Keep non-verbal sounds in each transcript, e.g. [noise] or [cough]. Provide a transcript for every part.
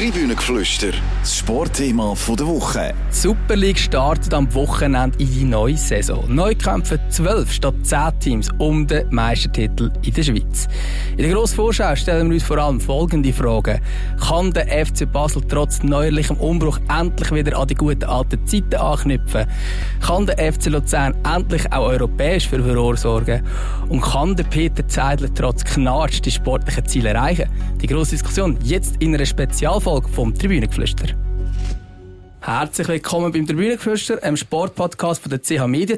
Tribünengeflüster, das Sportthema der Woche. Die Super League startet am Wochenende in die neue Saison. Neu kämpfen 12 statt 10 Teams um den Meistertitel in der Schweiz. In der grossen Vorschau stellen wir uns vor allem folgende Fragen. Kann der FC Basel trotz neuerlichem Umbruch endlich wieder an die guten alten Zeiten anknüpfen? Kann der FC Luzern endlich auch europäisch für Furore sorgen? Und kann der Peter Zeidler trotz Knarsch die sportlichen Ziele erreichen? Die grosse Diskussion jetzt in einer Spezialfolge vom Tribünengeflüster. Herzlich willkommen beim Tribünengeflüster, einem Sportpodcast von der CH Media.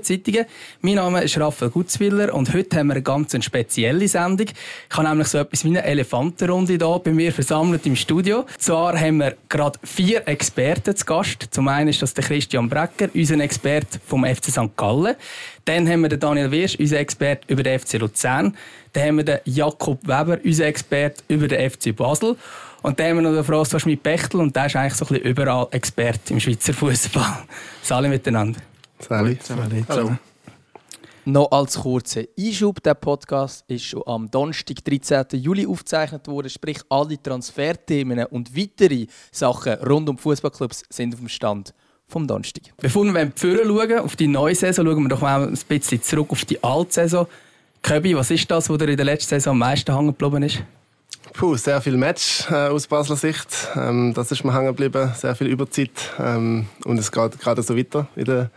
Mein Name ist Raphael Gutzwiller und heute haben wir eine ganz spezielle Sendung. Ich habe nämlich so etwas wie eine Elefantenrunde hier bei mir versammelt im Studio. Zwar haben wir gerade vier Experten zu Gast. Zum einen ist das der Christian Brecker, unser Experte vom FC St. Gallen. Dann haben wir den Daniel Wirsch, unser Experte über den FC Luzern. Dann haben wir den Jakob Weber, unser Experte über den FC Basel. Und dann haben wir noch den François Schmidt-Bechtel und der ist eigentlich so ein bisschen überall Experte im Schweizer Fußball. [laughs] Salut miteinander. Salut. Salut. Hallo. Noch als kurzer Einschub, der Podcast ist schon am Donnerstag, 13. Juli aufgezeichnet worden, sprich alle Transferthemen und weitere Sachen rund um Fußballclubs sind auf dem Stand vom Donnerstag. Bevor wir Führer schauen, auf die neue Saison, schauen wir doch mal ein bisschen zurück auf die alte Saison. Köbi, was ist das, was dir in der letzten Saison am meisten hängen geblieben ist? Puh, sehr viel Match äh, aus Basler Sicht. Ähm, das ist mir hängen geblieben. Sehr viel Überzeit. Ähm, und es geht gerade so weiter in der,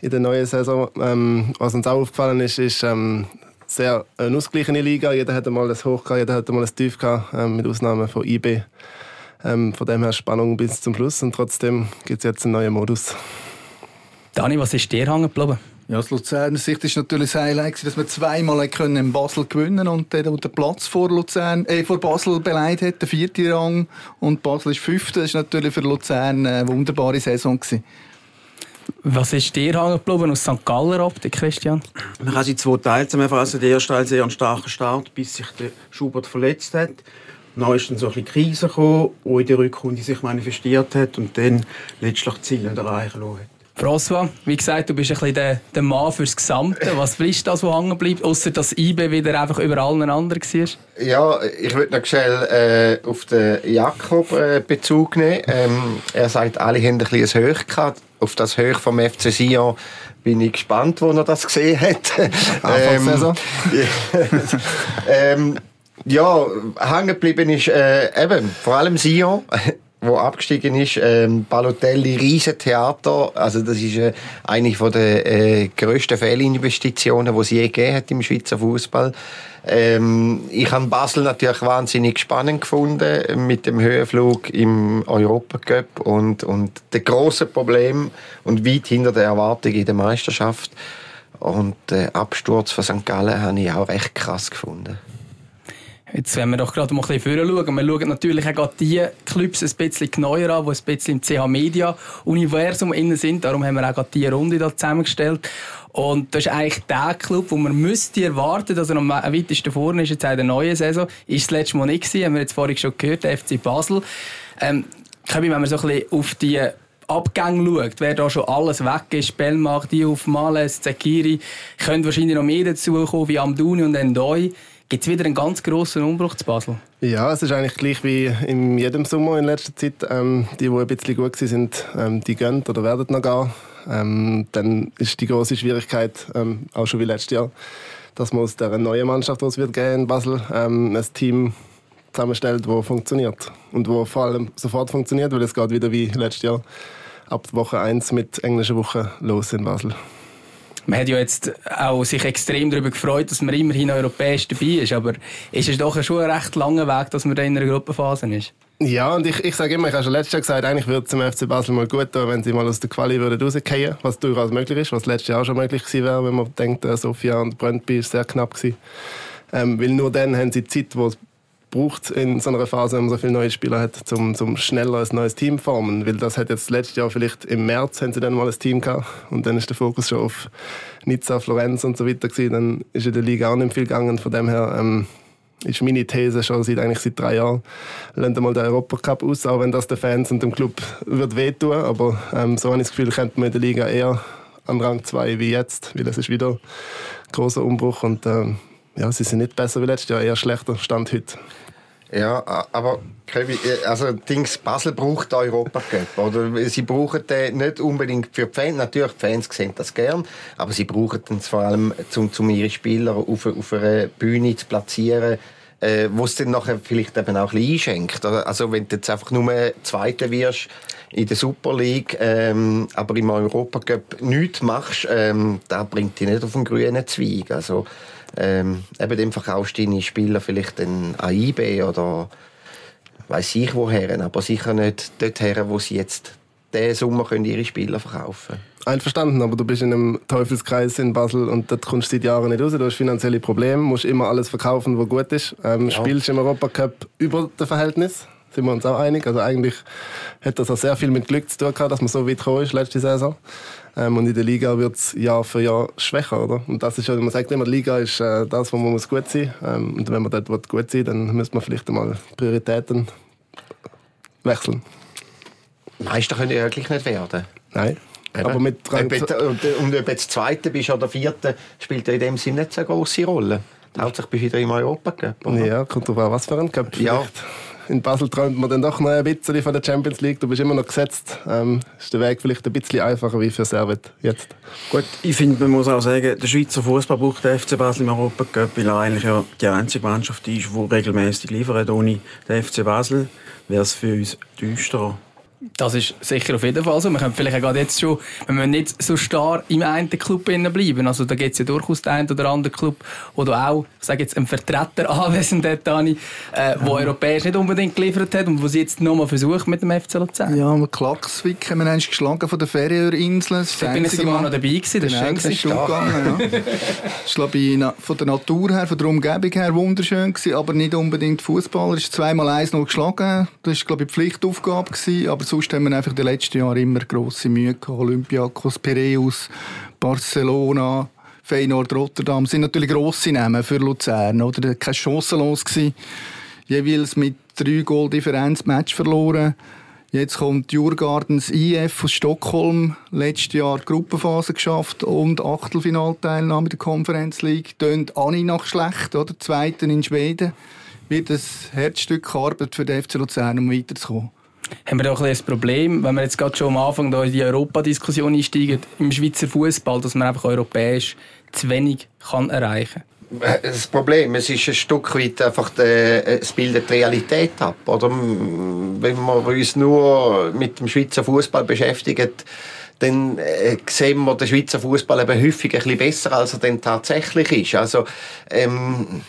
in der neuen Saison. Ähm, was uns auch aufgefallen ist, ist ähm, sehr eine ausgeglichene Liga. Jeder hat einmal ein Hoch gehabt, jeder hat einmal ein Tief gehabt, ähm, mit Ausnahme von IB. Ähm, von dem her Spannung bis zum Schluss. Und trotzdem gibt es jetzt einen neuen Modus. Dani, was ist dir hängen geblieben? Ja, aus Luzerner Sicht ist natürlich das Highlight, dass wir zweimal können in Basel gewinnen und der, der Platz vor, Luzern, äh, vor Basel beleidigt hat, der vierte Rang und Basel ist fünfte. Das ist natürlich für Luzern eine wunderbare Saison gewesen. Was ist dir hängen geblieben aus St. Galler Optik, Christian? Man kann sie zwei Teile zusammenfassen. Der erste Teil sehr ein starker Start, bis sich der Schubert verletzt hat. Dann ist dann so ein bisschen Krise gekommen, die in der Rückrunde sich manifestiert hat und dann letztlich die Ziele erreichen lassen hat. François, wie gesagt, du bist ein bisschen der, der Mann fürs Gesamte. Was ist das, was hängen bleibt, außer dass IB wieder einfach über allen anderen war? Ja, ich würde noch schnell äh, auf den Jakob äh, Bezug nehmen. Ähm, er sagt, alle haben ein bisschen ein Hoch gehabt. Auf das Hoch vom FC Sion bin ich gespannt, wo er das gesehen hat. [laughs] ähm, [laughs] ähm, ja, hängen geblieben ist äh, eben vor allem Sion wo abgestiegen ist, ähm, Balotelli Riesentheater, also das ist äh, eine von der äh, grössten Fehlinvestitionen, die es je gegeben hat im Schweizer Fußball. Ähm, ich habe Basel natürlich wahnsinnig spannend gefunden mit dem Höhenflug im Europacup und und der große Problem und weit hinter der Erwartung in der Meisterschaft und der Absturz von St. Gallen habe ich auch recht krass gefunden. Jetzt wenn wir doch gerade mal ein bisschen schauen. Wir schauen natürlich auch die Clubs ein bisschen genauer an, die ein bisschen im CH Media Universum innen sind. Darum haben wir auch gerade diese Runde da zusammengestellt. Und das ist eigentlich der Club, wo man müsste erwarten, dass er am weitesten vorne ist jetzt in der neuen Saison. Ist das letzte Mal nicht gewesen, haben wir jetzt vorhin schon gehört, der FC Basel. Ähm, wenn man so ein bisschen auf die Abgänge schaut, wer da schon alles weg ist, Bellmach, Diouf, Males, Zekiri, können wahrscheinlich noch mehr dazukommen, wie Amdouni und Endoi. Gibt es wieder einen ganz grossen Umbruch zu Basel? Ja, es ist eigentlich gleich wie in jedem Sommer in letzter Zeit. Ähm, die, die ein bisschen gut waren, ähm, die gehen oder werden noch gehen. Ähm, dann ist die große Schwierigkeit, ähm, auch schon wie letztes Jahr, dass man aus der neuen Mannschaft, die es wird geben in Basel, ähm, ein Team zusammenstellt, das funktioniert. Und wo vor allem sofort funktioniert, weil es geht wieder wie letztes Jahr ab Woche 1 mit englischer Woche los in Basel. Man hat ja jetzt auch sich extrem darüber gefreut, dass man immerhin europäisch dabei ist. Aber ist es doch schon ein recht langer Weg, dass man da in einer Gruppenphase ist? Ja, und ich, ich sage immer, ich habe schon letztes Jahr gesagt, eigentlich würde es zum FC Basel mal gut tun, wenn sie mal aus der Quali würden rausgehen was durchaus möglich ist, was letztes Jahr auch schon möglich gewesen wäre, wenn man denkt, äh, Sofia und Brøndby ist sehr knapp gewesen. Ähm, weil nur dann haben sie Zeit, wo es braucht in so einer Phase, wenn man so viele neue Spieler hat, um zum schneller ein neues Team zu formen. Weil das hat jetzt letztes Jahr vielleicht im März haben sie dann mal ein Team gehabt und dann ist der Fokus schon auf Nizza, Florenz und so weiter gewesen. Dann ist in der Liga auch nicht viel gegangen. Von dem her ähm, ist meine These schon seit, eigentlich seit drei Jahren. Lasst mal den Europacup aus, auch wenn das den Fans und dem Club wird wehtun. Aber ähm, so habe ich das Gefühl, könnte man in der Liga eher an Rang 2 wie jetzt, weil es ist wieder ein großer Umbruch und ähm, ja, sie sind nicht besser wie letztes Jahr, eher schlechter Stand heute. Ja, aber äh, also Dings, Basel braucht den Europa Cup. Oder? Sie brauchen den nicht unbedingt für die Fans. Natürlich, die Fans sehen das gern, aber sie brauchen den vor allem, um, um ihre Spieler auf, auf einer Bühne zu platzieren, äh, wo es dann nachher vielleicht eben auch ein bisschen einschenkt. oder? Also wenn du jetzt einfach nur Zweiter wirst in der Super League, ähm, aber im Europa Cup nichts machst, ähm, da bringt dich nicht auf den grünen Zweig. Also ähm, eben dem verkaufst du deine Spieler vielleicht dann an IB oder weiß ich woher, aber sicher nicht dorthin, wo sie jetzt diesen Sommer können ihre Spieler verkaufen Einverstanden, aber du bist in einem Teufelskreis in Basel und dort kommst du seit Jahren nicht raus. Du hast finanzielle Probleme, musst immer alles verkaufen, was gut ist. Ähm, Spielst im Europacup über das Verhältnis, sind wir uns auch einig. Also eigentlich hat das auch sehr viel mit Glück zu tun gehabt, dass man so weit gekommen ist letzte Saison. Ähm, und in der Liga wird es Jahr für Jahr schwächer, oder? Und das ist ja, man sagt immer, die Liga ist äh, das, wo man muss gut sein muss. Ähm, und wenn man dort will gut sein dann müsste man vielleicht einmal Prioritäten wechseln. Meister können ja gleich nicht werden. Nein. Aber mit ob jetzt, und, ob jetzt Zweiter bist oder Vierter, spielt ja in dem Sinne nicht so eine grosse Rolle. Hauptsächlich bist du wieder im Europacup. oder? Ja, kommt drauf an, was für ein Cup. Ja. In Basel träumt man dann doch noch ein bisschen von der Champions League. Du bist immer noch gesetzt. Ähm, ist der Weg vielleicht ein bisschen einfacher wie für Servet jetzt. Gut, ich finde, man muss auch sagen, der Schweizer Fußball braucht den FC Basel im Europacup, weil er eigentlich ja die einzige Mannschaft ist, die regelmäßig liefert. Ohne den FC Basel wäre es für uns düsterer. Das ist sicher auf jeden Fall so. Wir können vielleicht auch jetzt schon, wenn wir nicht so starr im einen Club bleiben. Also da gibt es ja durchaus den einen oder anderen Club, wo du auch, ich sage jetzt, einen Vertreter [laughs] anwesend hat, Dani, äh, wo europäisch nicht unbedingt geliefert hat und wo sie jetzt nochmal versucht mit dem FC Luzern. Ja, wir Klaxvik haben wir einst geschlagen von den ist Da bin ich sogar noch dabei gewesen, das ist Genau, schön ist gut gegangen, ja. Das ist, [laughs] glaube ich, von der Natur her, von der Umgebung her wunderschön gewesen, aber nicht unbedingt Fußball. Es ist zweimal eins noch geschlagen. Das war, glaube ich, die Pflichtaufgabe gewesen, aber sonst haben wir einfach in den letzten Jahren immer grosse Mühe gehabt. Olympiakos, Piraeus, Barcelona, Feyenoord, Rotterdam. Das sind natürlich grosse Namen für Luzern, oder? Keine Chance los gewesen. Jeweils mit drei Goal Differenz Match verloren. Jetzt kommt Jurgardens IF aus Stockholm, letztes Jahr die Gruppenphase geschafft und Achtelfinalteilnahme in der Conference League. Tönt Ani nach schlecht, oder? Zweiten in Schweden. Wird ein Herzstück Arbeit für den FC Luzern, um weiterzukommen. Haben wir da ein Problem, wenn wir jetzt gerade schon am Anfang da in die Europadiskussion einsteigen, im Schweizer Fußball, dass man einfach europäisch zu wenig kann erreichen Das Problem, es ist ein Stück weit einfach, der, es bildet die Realität ab. Oder? Wenn wir uns nur mit dem Schweizer Fußball beschäftigen, dann äh, sehen wir den Schweizer Fußball eben häufig ein bisschen besser, als er denn tatsächlich ist. Also, ähm,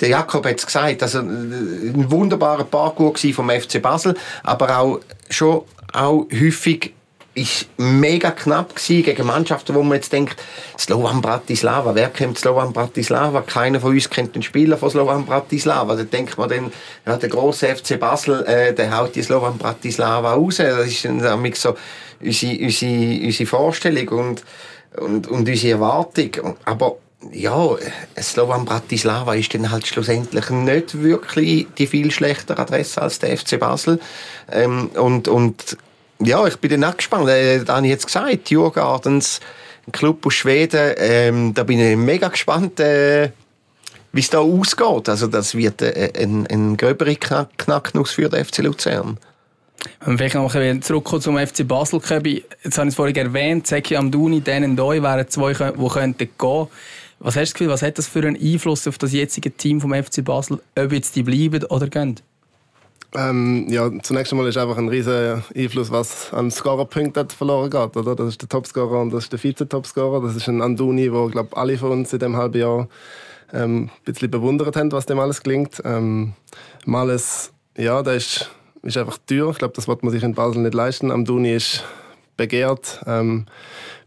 der Jakob hat es gesagt, also äh, ein wunderbarer Parcours vom FC Basel, aber auch schon auch häufig ist mega knapp gewesen gegen Mannschaften, wo man jetzt denkt, Slovan Bratislava, wer kennt Slovan Bratislava? Keiner von uns kennt den Spieler von Slovan Bratislava. Da denkt man dann, ja, der große FC Basel, äh, der haut die Slovan Bratislava raus. Das ist dann so unsere, unsere, unsere Vorstellung und, und, und unsere Erwartung. Aber ja, Slovan Bratislava ist dann halt schlussendlich nicht wirklich die viel schlechtere Adresse als der FC Basel. Ähm, und, und ja, ich bin dann auch gespannt. Äh, da habe ich jetzt gesagt, Jurgardens, ein Club aus Schweden, ähm, da bin ich mega gespannt, äh, wie es da ausgeht. Also das wird äh, ein, ein gröbere Knack Knacknuss für den FC Luzern. Wenn wir vielleicht noch ein zurückkommen zum FC Basel, jetzt habe ich es vorhin erwähnt, Zeki Amdouni, Dan Doi wären zwei, die könnten gehen. Was hast du Gefühl, was hat das für einen Einfluss auf das jetzige Team vom FC Basel, ob jetzt die bleiben oder gehen? Ähm, ja, zunächst einmal ist einfach ein riesiger Einfluss, was an Scorerpunkten verloren geht. Oder? Das ist der Topscorer und das ist der Vize-Topscorer. Das ist ein Anduni, wo glaube alle von uns in dem halben Jahr ähm, ein bisschen bewundert haben, was dem alles gelingt. Ähm, Males, ja, der ist, ist einfach teuer. Ich glaube, das wird man sich in Basel nicht leisten. Amduni ist begehrt. Ähm,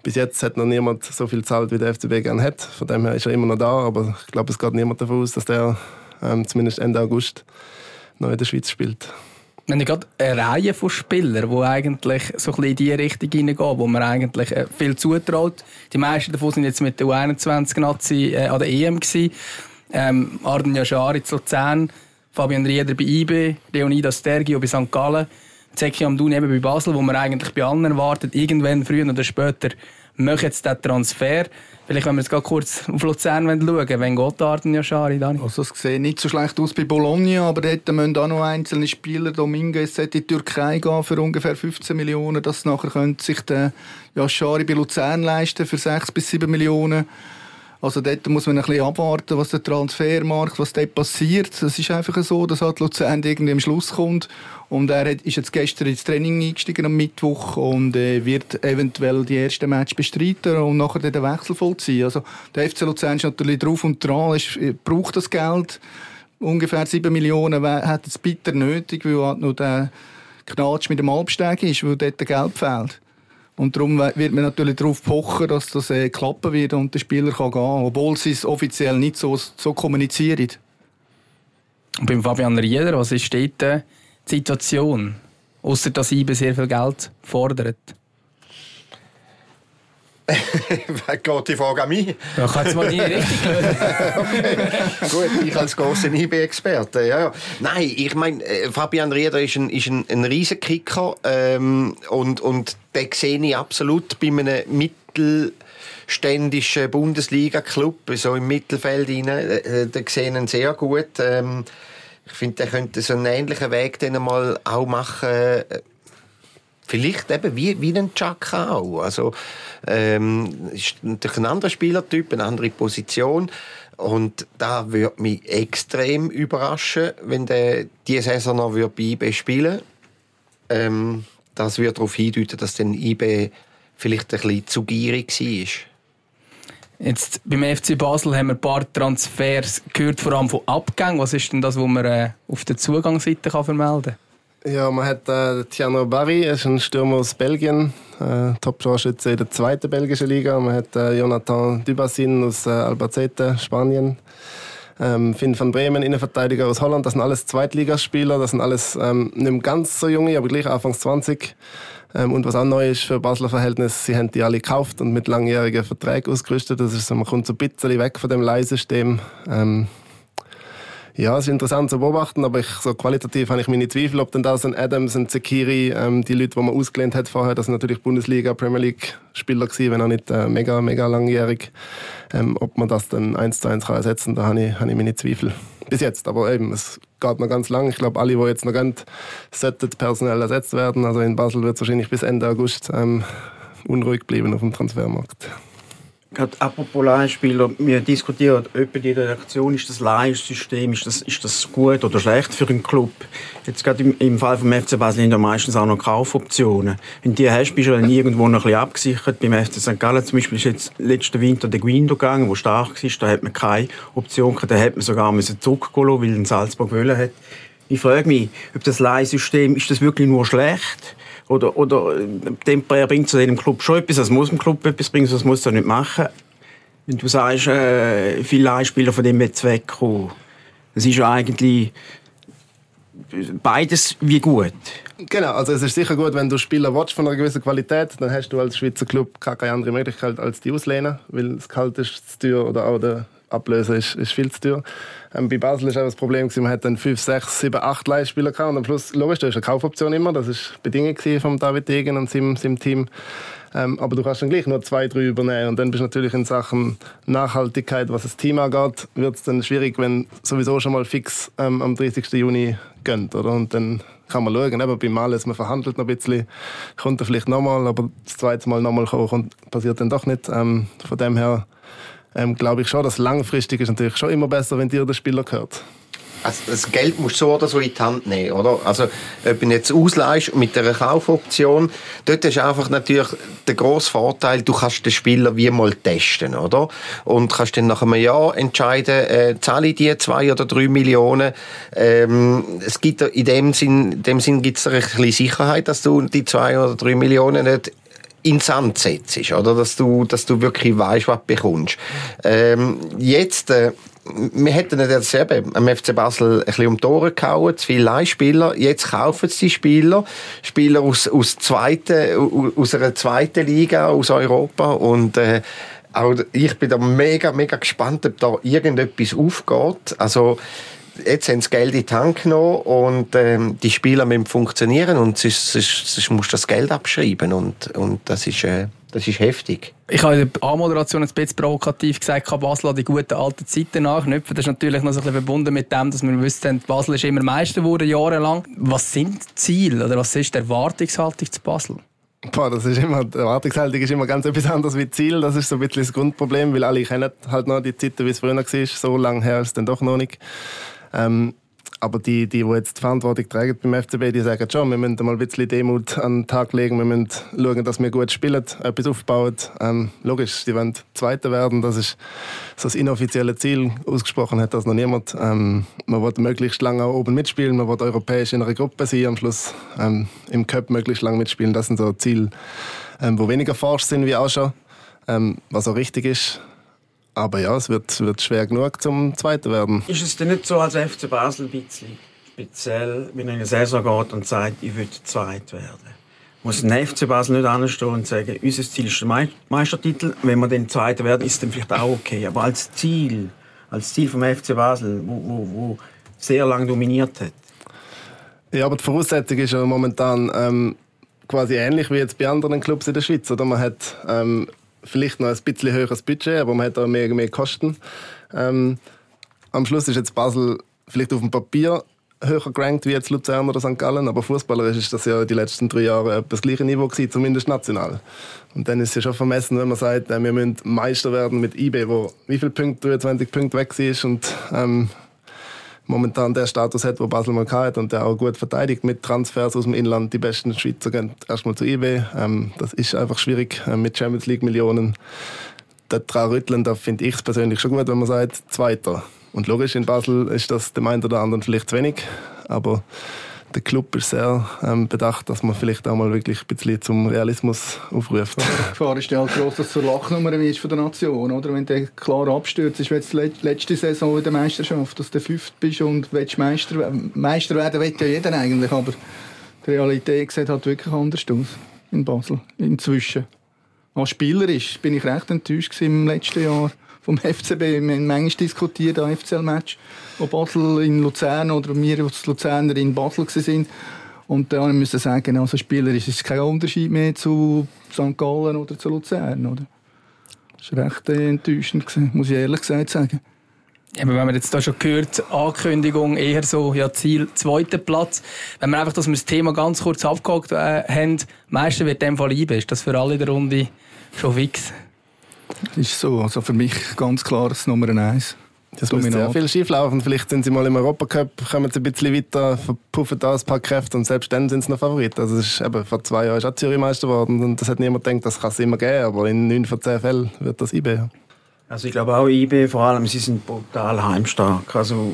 bis jetzt hat noch niemand so viel zahlt, wie der FCB gerne hat. Von dem her ist er immer noch da, aber ich glaube, es geht niemand davon aus, dass der ähm, zumindest Ende August noch in der Schweiz spielt. Wir haben gerade eine Reihe von Spielern, die eigentlich so ein bisschen in die Richtung hineingehen, wo man eigentlich äh, viel zutraut. Die meisten davon sind jetzt mit der U21-Nazi äh, an der EM. Ähm, Arden Yashari zu Luzern, Fabian Rieder bei IB, Leonidas Stergio bei St. Gallen. Zeki Amdouni eben bei Basel, wo man eigentlich bei allen erwartet, irgendwann früher oder später machen jetzt den Transfer. Vielleicht, wenn wir jetzt kurz auf Luzern schauen, wenn Gotthard und Yashari, Dani. Also es sieht nicht so schlecht aus bei Bologna, aber dort müssen auch noch einzelne Spieler, Dominguez in die Türkei gehen für ungefähr 15 Millionen, das nachher könnte sich der Yashari bei Luzern leisten für 6 bis 7 Millionen. Also dort muss man ein bisschen abwarten, was der Transfermarkt, was dort passiert. Es ist einfach so, dass halt Luzern irgendwie am Schluss kommt. Und er ist jetzt gestern ins Training eingestiegen am Mittwoch und äh, wird eventuell die ersten Match bestreiten und nachher den Wechsel vollziehen. Also der FC Luzern ist natürlich drauf und dran, ist, äh, braucht das Geld. Ungefähr 7 Millionen hat es bitter nötig, weil halt noch der Knatsch mit dem Alpsteg ist, weil dort Geld fehlt. Und darum wird man natürlich darauf pochen, dass das äh, klappen wird und der Spieler kann gehen, obwohl sie es offiziell nicht so, so kommunizieren. Und beim Fabian Rieder, was ist dort die Situation? Außer dass IBE sehr viel Geld fordert. Geht die Frage an mich? Ja, kann jetzt mal nie richtig [laughs] okay. Gut, ich als großer IB-Experte. Ja, ja. Nein, ich meine, äh, Fabian Rieder ist ein, ist ein, ein riesen Kicker ähm, und, und den sehe ich absolut bei einem mittelständischen Bundesliga-Club, so im Mittelfeld rein. Äh, den sehe ihn sehr gut. Ähm, ich finde, der könnte so einen ähnlichen Weg dann mal auch machen. Vielleicht eben wie, wie ein Chaka auch. Also, ähm, ist natürlich ein anderer Spielertyp, eine andere Position. Und da würde mich extrem überraschen, wenn der diese Saison noch bei IB spielen ähm, Das würde darauf hindeuten, dass dann IB vielleicht ein bisschen zu gierig war. Jetzt beim FC Basel haben wir ein paar Transfers gehört, vor allem von Abgängen. Was ist denn das, was man äh, auf der Zugangsseite kann vermelden kann? Ja, man hat äh, Tiano Barry, ist ein Stürmer aus Belgien, äh, Top-Torschütze in der zweiten belgischen Liga. Man hat äh, Jonathan Dubassin aus äh, Albacete, Spanien. Ähm, Finn van Bremen, Innenverteidiger aus Holland. Das sind alles Zweitligaspieler. Das sind alles ähm, nicht ganz so junge, aber gleich Anfangs 20. Ähm, und was auch neu ist für Basler Verhältnis, sie haben die alle gekauft und mit langjährigen Verträgen ausgerüstet. Das ist so, man kommt so ein bisschen weg von dem Leihsystem. Ähm, ja, es ist interessant zu beobachten, aber ich, so qualitativ habe ich meine Zweifel, ob denn da ein Adams, ein Zekiri, ähm, die Leute, die man ausgelehnt hat vorher, das sind natürlich Bundesliga, Premier League Spieler gewesen, wenn auch nicht äh, mega, mega langjährig. Ähm, ob man das dann eins zu eins kann ersetzen, da habe ich, habe ich meine Zweifel. Bis jetzt, aber eben, es geht noch ganz lang. Ich glaube, alle, die jetzt noch gehen, sollten personell ersetzt werden. Also in Basel wird es wahrscheinlich bis Ende August ähm, unruhig bleiben auf dem Transfermarkt. Gerade apropos Leihspieler, wir diskutieren etwa die Reaktion, ist das Leihsystem, ist das, ist das gut oder schlecht für einen Club? Jetzt gerade im, im Fall vom FC Basel haben wir meistens auch noch Kaufoptionen. Wenn die hast, bist du dann irgendwo noch ein bisschen abgesichert. Beim FC St. Gallen zum Beispiel ist jetzt letzten Winter der Guindo gegangen, der stark war, da hat man keine Option gehabt, da hat man sogar zurückgehen weil ein Salzburg wollen hat. Ich frage mich, ob das Leihsystem, ist das wirklich nur schlecht? Oder, oder temporär bringt zu dem Club schon etwas, das muss dem Club etwas bringen, das muss er nicht machen. Wenn du sagst, äh, viele Einspieler von dem jetzt wegkommen, das ist ja eigentlich beides wie gut. Genau, also es ist sicher gut, wenn du Spieler willst von einer gewissen Qualität, dann hast du als Schweizer Club keine andere Möglichkeit als die auslehnen, weil das Gehalt ist zu teuer oder auch der Ablöse ist, ist viel zu teuer. Ähm, bei Basel war das Problem, gewesen, man hat dann 5, 6, 7, 8 Leihspieler gehabt und am Schluss, logisch, da ist eine Kaufoption immer, das ist Bedingung von David Degen und seinem, seinem Team. Ähm, aber du kannst dann gleich nur zwei, drei übernehmen. Und dann bist du natürlich in Sachen Nachhaltigkeit, was das Team angeht, wird es dann schwierig, wenn sowieso schon mal fix ähm, am 30. Juni gönnt. Oder? Und dann kann man schauen, eben beim Males, man verhandelt noch ein bisschen, kommt er vielleicht nochmal, aber das zweite Mal nochmal kommen, passiert dann doch nicht. Ähm, von dem her ähm, glaube ich schon, dass langfristig ist natürlich schon immer besser, wenn dir der Spieler gehört. Also das Geld musst du so oder so in die Hand nehmen, oder? Also, ob du jetzt ausleihst mit einer Kaufoption, dort ist einfach natürlich der grosse Vorteil, du kannst den Spieler wie mal testen, oder? Und kannst dann nach einem Jahr entscheiden, äh, zahle ich die zwei oder drei Millionen. Ähm, es gibt in dem Sinn, in dem Sinn gibt es ein bisschen Sicherheit, dass du die zwei oder drei Millionen nicht in Sand setzt, oder? Dass du, dass du wirklich weißt, was du bekommst. Ähm, jetzt, äh, wir hätten jetzt eben am FC Basel ein bisschen um die Ohren gehauen, zu viele Leihspieler. Jetzt kaufen sie Spieler, Spieler aus, aus, zweite, aus einer zweiten Liga, aus Europa und äh, auch ich bin da mega, mega gespannt, ob da irgendetwas aufgeht. Also jetzt haben sie Geld in die Hand genommen und ähm, die Spieler müssen funktionieren und sonst, sonst, sonst musst du das Geld abschreiben und, und das, ist, äh, das ist heftig. Ich habe in der Anmoderation ein bisschen provokativ gesagt, Basel an die guten alten Zeiten nachknüpfen. Das ist natürlich noch so ein bisschen verbunden mit dem, dass wir wissen, Basel ist immer Meister geworden, jahrelang. Was sind die Ziele oder was ist die Erwartungshaltung zu Basel? Boah, das ist immer, die Erwartungshaltung ist immer ganz etwas anderes wie Ziel. Das ist so ein bisschen das Grundproblem, weil alle kennen halt noch die Zeiten, wie es früher war. So lange her ist es dann doch noch nicht. Ähm, aber die, die, die jetzt die Verantwortung tragen beim FCB, die sagen schon, wir müssen mal ein bisschen Demut an den Tag legen, wir müssen schauen, dass wir gut spielen, etwas aufbauen. Ähm, logisch, die wollen Zweiter werden, das ist so das inoffizielle Ziel. Ausgesprochen hat das noch niemand. Ähm, man will möglichst lange oben mitspielen, man will europäisch in einer Gruppe sein, am Schluss ähm, im Cup möglichst lange mitspielen. Das sind so Ziele, ähm, wo weniger forsch sind wie auch schon, ähm, was auch richtig ist. Aber ja, es wird, wird schwer genug zum Zweiten werden. Ist es denn nicht so als FC Basel ein bisschen speziell, wenn in eine Saison geht und sagt, ich will Zweit werden? Muss ein FC Basel nicht anstehen und sagen, unser Ziel ist der Meistertitel, wenn wir den Zweiten werden, ist dann vielleicht auch okay. Aber als Ziel, als Ziel vom FC Basel, wo, wo, wo sehr lange dominiert hat. Ja, aber die Voraussetzung ist ja momentan ähm, quasi ähnlich wie jetzt bei anderen Clubs in der Schweiz. Oder man hat ähm, vielleicht noch ein bisschen höheres Budget, aber man hat auch mehr, mehr Kosten. Ähm, am Schluss ist jetzt Basel vielleicht auf dem Papier höher gerankt wie jetzt Luzern oder St. Gallen, aber fußballerisch ist das ja die letzten drei Jahre das gleiche Niveau gewesen, zumindest national. Und dann ist es ja schon vermessen, wenn man sagt, äh, wir müssen Meister werden mit IB, wo wie viele Punkte, 23 Punkte weg ist und ähm, momentan der Status hat, wo Basel mal hat und der auch gut verteidigt mit Transfers aus dem Inland. Die besten Schweizer gehen erstmal zu IB. Ähm, das ist einfach schwierig äh, mit Champions League Millionen. Daran rütteln, da finde ich es persönlich schon gut, wenn man sagt, Zweiter. Und logisch, in Basel ist das dem einen oder anderen vielleicht zu wenig, aber der Club ist sehr ähm, bedacht, dass man vielleicht auch mal wirklich ein bisschen zum Realismus aufruft. [laughs] Die Gefahr ist ja halt groß, dass du zur Lachnummer wirst von der Nation, oder? Wenn du klar abstürzt, ist jetzt letzte Saison in der Meisterschaft, dass du fünft bist und willst Meister, Meister werden will ja jeder eigentlich, aber die Realität sieht halt wirklich anders aus in Basel, inzwischen. Als Spieler ist, bin ich recht enttäuscht im letzten Jahr vom FCB. Wir haben manchmal diskutiert an FCL-Match, wo Basel in Luzern oder wir als Luzerner in Basel waren. Und dann müssen wir sagen, also Spieler ist es kein Unterschied mehr zu St. Gallen oder zu Luzern. Oder? Das war recht äh, enttäuschend, muss ich ehrlich gesagt sagen. Aber wenn man jetzt da schon gehört, Ankündigung eher so, ja, Ziel, zweiter Platz. Wenn wir einfach, dass wir das Thema ganz kurz abgehakt äh, haben, Meister wird dem Fall IB. Ist das für alle in der Runde schon fix? Das ist so. Also für mich ganz klar das Nummer eins. Das muss sehr viel schieflaufen. Vielleicht sind sie mal im Europacup, kommen sie ein bisschen weiter, verpuffen da ein paar Kräfte und selbst dann sind sie noch Favorit. Also ist, eben, vor zwei Jahren ist auch Zürich Meister geworden und das hat niemand gedacht, das kann es immer geben, aber in neun von zehn Fällen wird das IB. Also ich glaube auch IB, vor allem, sie sind brutal heimstark. Also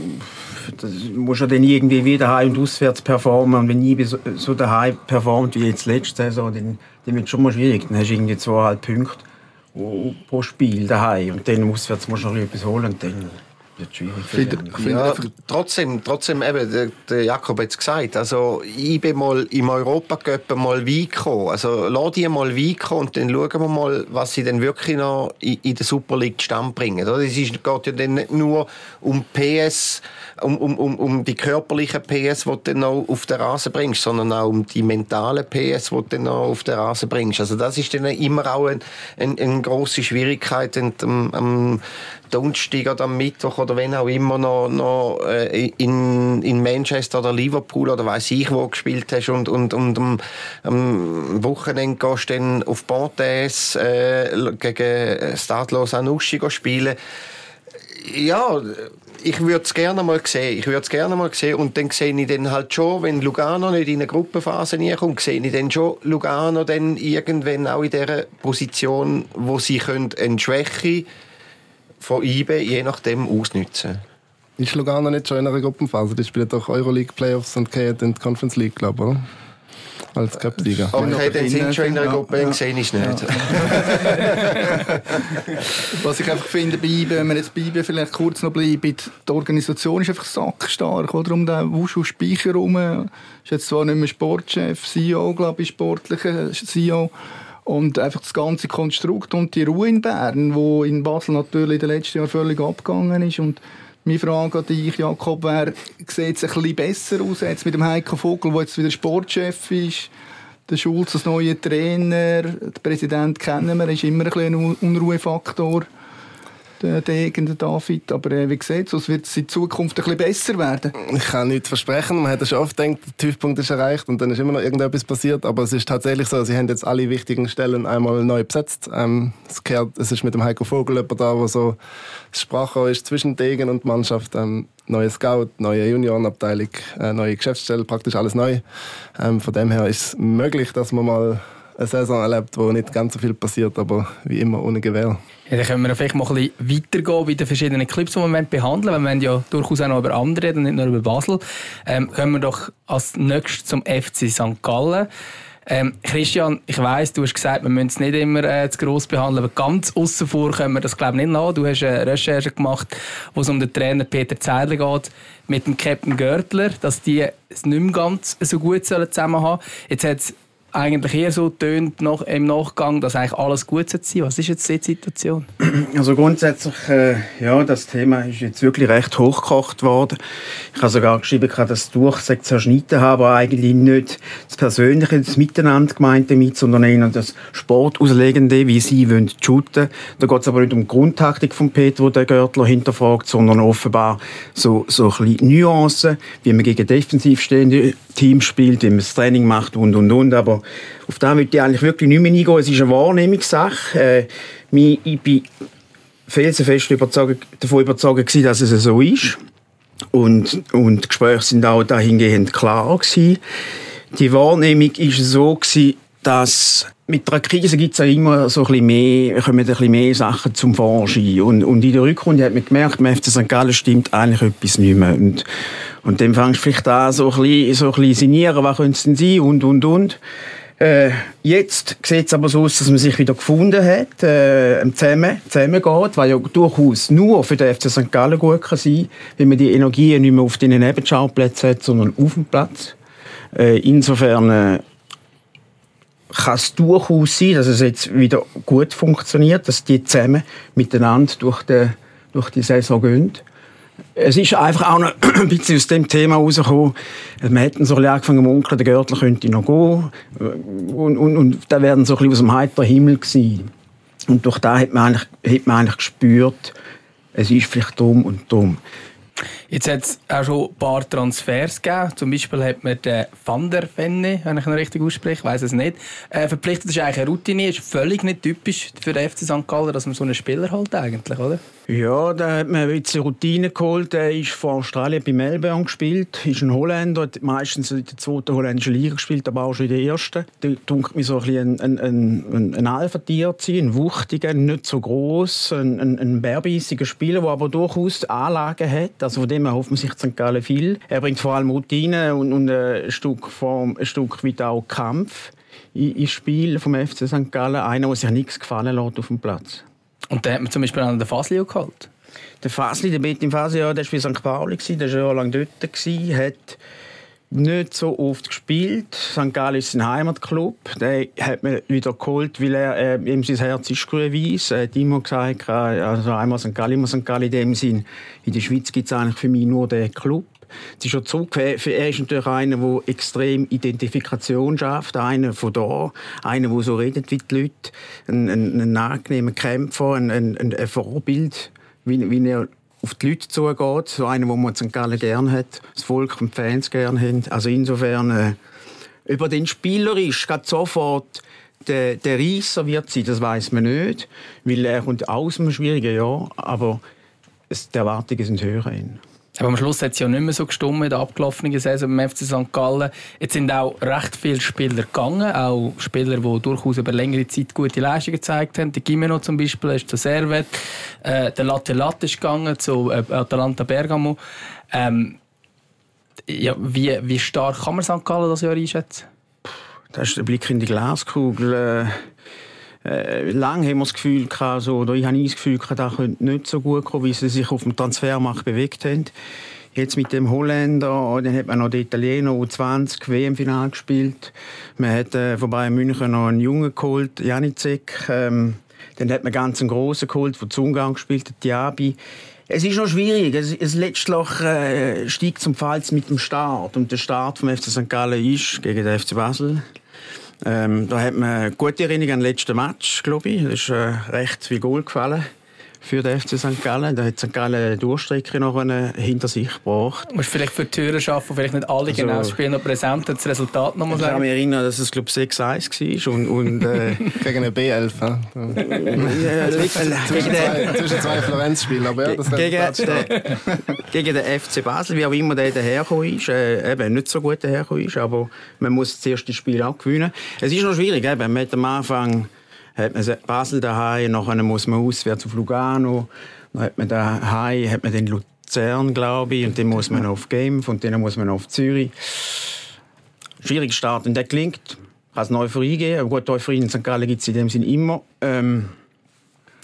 das muss ja dann irgendwie wieder heim und auswärts performen und wenn IB so, so daheim performt wie jetzt letzte Saison, dann, dann wird es schon mal schwierig. Dann hast du irgendwie zweieinhalb Punkte pro Spiel daheim und dann auswärts musst du noch etwas holen und dann wird schwierig. Ja, trotzdem, trotzdem eben, der, der Jakob hat es gesagt, also ich bin mal im Europacup mal weit gekommen. Also lass die mal weit kommen und dann schauen wir mal, was sie dann wirklich noch in, in der Super League stand bringen. Es geht ja dann nicht nur um PS, um, um, um, um die körperlichen PS, die du dann noch auf den Rasen bringst, sondern auch um die mentalen PS, die du dann noch auf den Rasen bringst. Also das ist dann immer auch eine, eine, eine grosse Schwierigkeit am, am Donnerstag oder am Mittwoch oder wenn auch immer noch, noch äh, in, in Manchester oder Liverpool oder weiß ich wo gespielt hast und, und, und am, am Wochenende gehst du dann auf Bordes äh, gegen Stadlos Anuschi spielen. Ja, ich würde es gerne mal sehen. Ich würde es gerne mal sehen. Und dann sehe ich dann halt schon, wenn Lugano nicht in eine Gruppenphase kommt, sehe ich dann schon Lugano dann irgendwann auch in der Position, wo sie können eine Schwäche von IBE je nachdem ausnutzen Ist Lugano nicht schon in einer Gruppenphase? Die spielen doch Euroleague Playoffs und gehen in die Conference League, glaube ich, oder? als Cup-Sieger. Okay, dann sind schon in einer Gruppe, ja. sehe ich es nicht. Ja. [laughs] Was ich einfach finde, bei IBE, wenn wir jetzt bei IBE vielleicht kurz noch bleiben, die Organisation ist einfach sackstark. Oder? Um den Wuschu Speicher herum ist jetzt zwar nicht mehr Sportchef, CEO, glaube ich, sportlicher CEO. Und einfach das ganze Konstrukt und die Ruhe in Bern, wo in Basel natürlich in den letzten Jahren völlig abgegangen ist. Und Meine Frage an dich, Jakob, wäre, sieht es ein bisschen besser aus jetzt mit dem Heiko Vogel, der jetzt wieder Sportchef ist? Der Schulz als neuer Trainer, der Präsident kennen wir, ist immer ein, bisschen ein Unruhefaktor der Degen, der David. Aber äh, wie sieht es wird es in Zukunft ein bisschen besser werden? Ich kann nichts versprechen. Man hat schon oft gedacht, der Tiefpunkt ist erreicht und dann ist immer noch irgendetwas passiert. Aber es ist tatsächlich so, sie haben jetzt alle wichtigen Stellen einmal neu besetzt. Ähm, es, gehört, es ist mit dem Heiko Vogel jemand da, der so das Sprachrohr ist zwischen Degen und Mannschaft. Ähm, neue Scout, neue Juniorenabteilung, äh, neue Geschäftsstelle, praktisch alles neu. Ähm, von dem her ist es möglich, dass man mal eine Saison erlebt, wo nicht ganz so viel passiert, aber wie immer ohne Gewehr. Ja, dann können wir vielleicht mal ein bisschen weitergehen bei den verschiedenen Clips, die wir behandeln wollen. Wir wollen ja durchaus auch noch über andere reden, nicht nur über Basel. Ähm, kommen wir doch als nächstes zum FC St. Gallen. Ähm, Christian, ich weiss, du hast gesagt, wir müssen es nicht immer äh, zu gross behandeln, aber ganz außen vor können wir das glaube ich nicht lassen. Du hast eine Recherche gemacht, wo es um den Trainer Peter Zeidler geht, mit dem Captain Görtler, dass die es nicht mehr ganz so gut zusammen haben Jetzt hat eigentlich eher so tönt noch im Nachgang, dass eigentlich alles gut sein soll. Was ist jetzt die Situation? Also grundsätzlich, äh, ja, das Thema ist jetzt wirklich recht hochgekocht worden. Ich habe sogar geschrieben, dass das Durchsage zerschnitten habe, aber eigentlich nicht das Persönliche, das Miteinander gemeint damit, sondern eher das Sportauslegende, wie sie wollen shooten. Da geht es aber nicht um die Grundtaktik von Peter, wo der Görtler hinterfragt, sondern offenbar so, so ein bisschen Nuancen, wie man gegen defensiv stehende Teams spielt, wie man das Training macht und, und, und. Aber auf das möchte ich eigentlich wirklich nicht mehr eingehen. Es ist eine Wahrnehmungssache. Äh, ich bin felsenfest überzeugt, davon überzeugt dass es so ist. Und, und die Gespräche sind auch dahingehend klar gewesen. Die Wahrnehmung war so gewesen, dass mit einer Krise gibt ja immer so ein mehr, kommen ein bisschen mehr Sachen zum Vorschein. Und, und in der Rückrunde hat man gemerkt, beim FC St. Gallen stimmt eigentlich etwas nicht mehr. Und, und dann fängst du vielleicht an, so ein bisschen, so ein bisschen sinnieren, was könnte es denn sein und, und, und. Äh, jetzt sieht es aber so aus, dass man sich wieder gefunden hat, äh, zusammen, zusammen geht, was ja durchaus nur für den FC St. Gallen gut kann sein, wenn man die Energie nicht mehr auf den Nebenschauplätzen hat, sondern auf dem Platz. Äh, insofern äh, kann es durchaus sein, dass es jetzt wieder gut funktioniert, dass die zusammen miteinander durch die, durch die Saison gehen. Es ist einfach auch noch [clears throat] ein bisschen aus dem Thema rausgekommen. Wir hätten so ein bisschen angefangen zu munkeln, der Gürtel könnte noch gehen. Und, und, und da werden so ein bisschen aus dem heiteren Himmel gewesen. Und durch da hat man eigentlich, hat man eigentlich gespürt, es ist vielleicht dumm und dumm. Jetzt hat es auch schon ein paar Transfers gegeben. Zum Beispiel hat man den Van der Venne, wenn ich ihn richtig ausspreche, ich weiß es nicht, äh, verpflichtet. Ist eigentlich eine Routine, ist völlig nicht typisch für den FC St. Gallen, dass man so einen Spieler holt eigentlich, oder? Ja, da hat man ein bisschen Routine geholt. Er ist von Australien bei Melbourne gespielt, ist ein Holländer, hat meistens in der zweiten holländischen Liga gespielt, aber auch schon in der ersten. Da dunkelt mir so ein bisschen ein, ein, ein, ein Alpha-Tier zu ein wuchtiger, nicht so groß, ein, ein, ein bärbissiger Spieler, der aber durchaus Anlagen hat. Also von dem hofft man sich St. Gallen viel. Er bringt vor allem Routine und, und ein, Stück vom, ein Stück weit auch Kampf ins Spiel vom FC St. Gallen. Einer, der sich nichts gefallen lässt auf dem Platz. Und da hat man zum Beispiel an den Fasli geholt. Der Fasli, der Betim Fasli, ja, der war bei St. Pauli, der war jahrelang dort, hat nicht so oft gespielt. St. Gallen ist sein Heimatclub. Den hat man wieder geholt, weil er, äh, ihm sein Herz ist grün-weiss. Er hat immer gesagt, also einmal St. Gallen, immer St. Gallen. In dem Sinn, in der Schweiz gibt es eigentlich für mich nur den Club. Es ist schon zurück. Er ist natürlich einer, der extrem Identifikation schafft. Einer von da. Einer, der so redet wie die Leute. Ein, ein, ein angenehmer Kämpfer, ein, ein, ein Vorbild, wie, wie er auf die Leute zugeht. So einer, den man St. Gallen gerne hat, das Volk und die Fans gerne haben. Also insofern, äh, über den Spieler ist gerade sofort der, der Reisser wird sein, das weiß man nicht, weil er kommt aus einem schwierigen Jahr, aber die Erwartungen sind höher. Hin. Aber am Schluss hat es ja nicht mehr so gestummt in der abgelaufenen Saison beim FC St. Gallen. Jetzt sind auch recht viele Spieler gegangen, auch Spieler, die durchaus über längere Zeit gute Leistungen gezeigt haben. Der Gimeno zum Beispiel ist zu Servet, äh, der Latte Latte ist gegangen zu äh, Atalanta Bergamo. Ähm, ja, wie, wie stark kann man St. Gallen das Jahr einschätzen? Das ist der Blick in die Glaskugel. Äh äh, lange haben wir das Gefühl gehabt, so, oder ich habe das Gefühl gehabt, das könnte nicht so gut kommen, wie sie sich auf dem Transfermarkt bewegt haben. Jetzt mit dem Holländer, dann hat man noch den Italiener U20 WM-Final gespielt. Man hat äh, von Bayern München noch einen Jungen geholt, Janicek. Ähm, dann hat man ganz einen grossen geholt, der zu Ungarn gespielt hat, Diaby. Es ist noch schwierig. Es, es letztlich äh, steigt zum Fall mit dem Start. Und der Start vom FC St. Gallen ist gegen den FC Basel. Ähm, da hat man gute Erinnerungen an den letzten Match, glaube ich. Da ist äh, recht viel Goal gefallen für den FC St. Gallen. Da hat St. Gallen eine Durchstrecke noch hinter sich gebracht. Du musst vielleicht für die Türen schaffen, vielleicht nicht alle also, genau das Spiel noch präsent das Resultat noch mal sagen. Ich kann mich erinnern, dass es glaube 6-1 war und, und äh, [laughs] gegen eine B11. Ja. zwischen, zwei, zwischen zwei Florenz-Spielen, aber ja, das gegen, den, gegen den FC Basel, wie auch immer der dahergekommen ist, äh, eben nicht so gut dahergekommen ist, aber man muss das erste Spiel auch gewinnen. Es ist noch schwierig, eben, man hat am Anfang hat man Basel daheim, nachher muss man auswärts auf Lugano, dann hat man daheim, hat man den Luzern, glaube ich, und dann muss man auf Genf und dann muss man auf Zürich. Schwierig Start, und der klingt, kann es neu freigeben, aber gut, Euphorie in St. Gallen gibt es in dem Sinne immer. Ähm,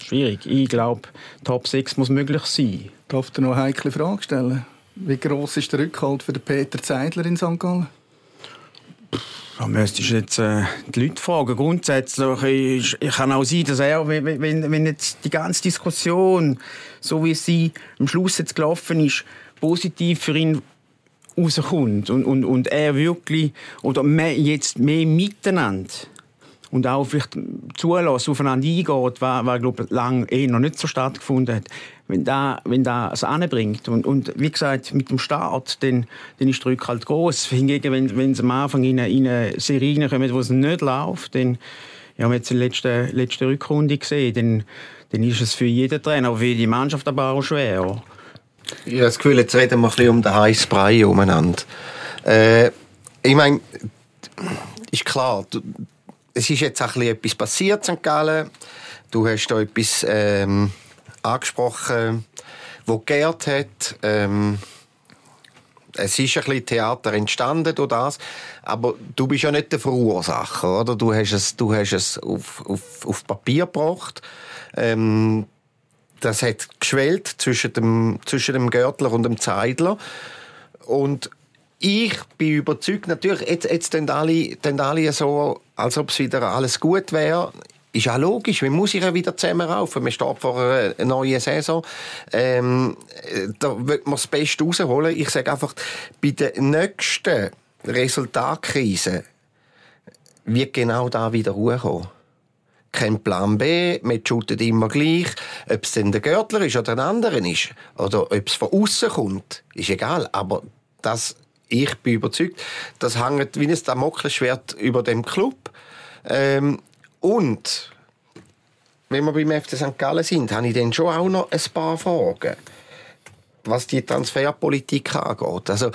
schwierig. Ich glaube, Top 6 muss möglich sein. Darf ich noch eine heikle Frage stellen? Wie groß ist der Rückhalt für Peter Zeidler in St. Gallen? Da müsstest du jetzt äh, die Leute fragen. Grundsätzlich ich, kann auch sein, dass er, wenn, wenn jetzt die ganze Diskussion, so wie sie am Schluss jetzt gelaufen ist, positiv für ihn rauskommt und, und, und er wirklich oder mehr, jetzt mehr miteinander und auch vielleicht zulassen, aufeinander eingeht, was, was glaube ich, lange eh noch nicht so stattgefunden hat. Wenn da, wenn da es anbringt und, und wie gesagt, mit dem Start, dann, dann ist der Druck halt groß. Hingegen, wenn, wenn sie am Anfang in eine, in eine Serie reinkommen, wo es nicht läuft, dann, ja, wir haben jetzt die letzte, letzte Rückrunde gesehen, dann, dann ist es für jeden Trainer, aber für jede Mannschaft aber auch schwer. Ich habe das Gefühl, jetzt reden wir ein bisschen um den heißen Brei umeinander. Äh, ich meine, ist klar, du, es ist jetzt auch etwas passiert, St. Gallen. Du hast da etwas ähm, angesprochen, wo geehrt hat. Ähm, es ist ein bisschen Theater entstanden durch das, aber du bist ja nicht der Verursacher, oder? Du hast es, du hast es auf, auf, auf Papier gebracht. Ähm, das hat geschwellt zwischen dem, zwischen dem Görtler und dem Zeidler. Und ich bin überzeugt, natürlich, jetzt, jetzt tun alle, alle so, als ob es wieder alles gut wäre. Ist ja logisch, wir muss ja wieder zusammen raufen. Wir stehen vor einer neuen Saison. Ähm, da wird man das Beste rausholen. Ich sage einfach, bei der nächsten Resultatkrise wird genau da wieder Ruhe kommen. Kein Plan B, man shootet immer gleich. Ob es denn der Görtler ist oder ein anderer ist, oder ob es von außen kommt, ist egal. Aber das ich bin überzeugt, das hängt wie ein Damoklesschwert über dem Club. Ähm, und wenn wir beim FC St. Gallen sind, habe ich dann schon auch noch ein paar Fragen, was die Transferpolitik angeht. Also,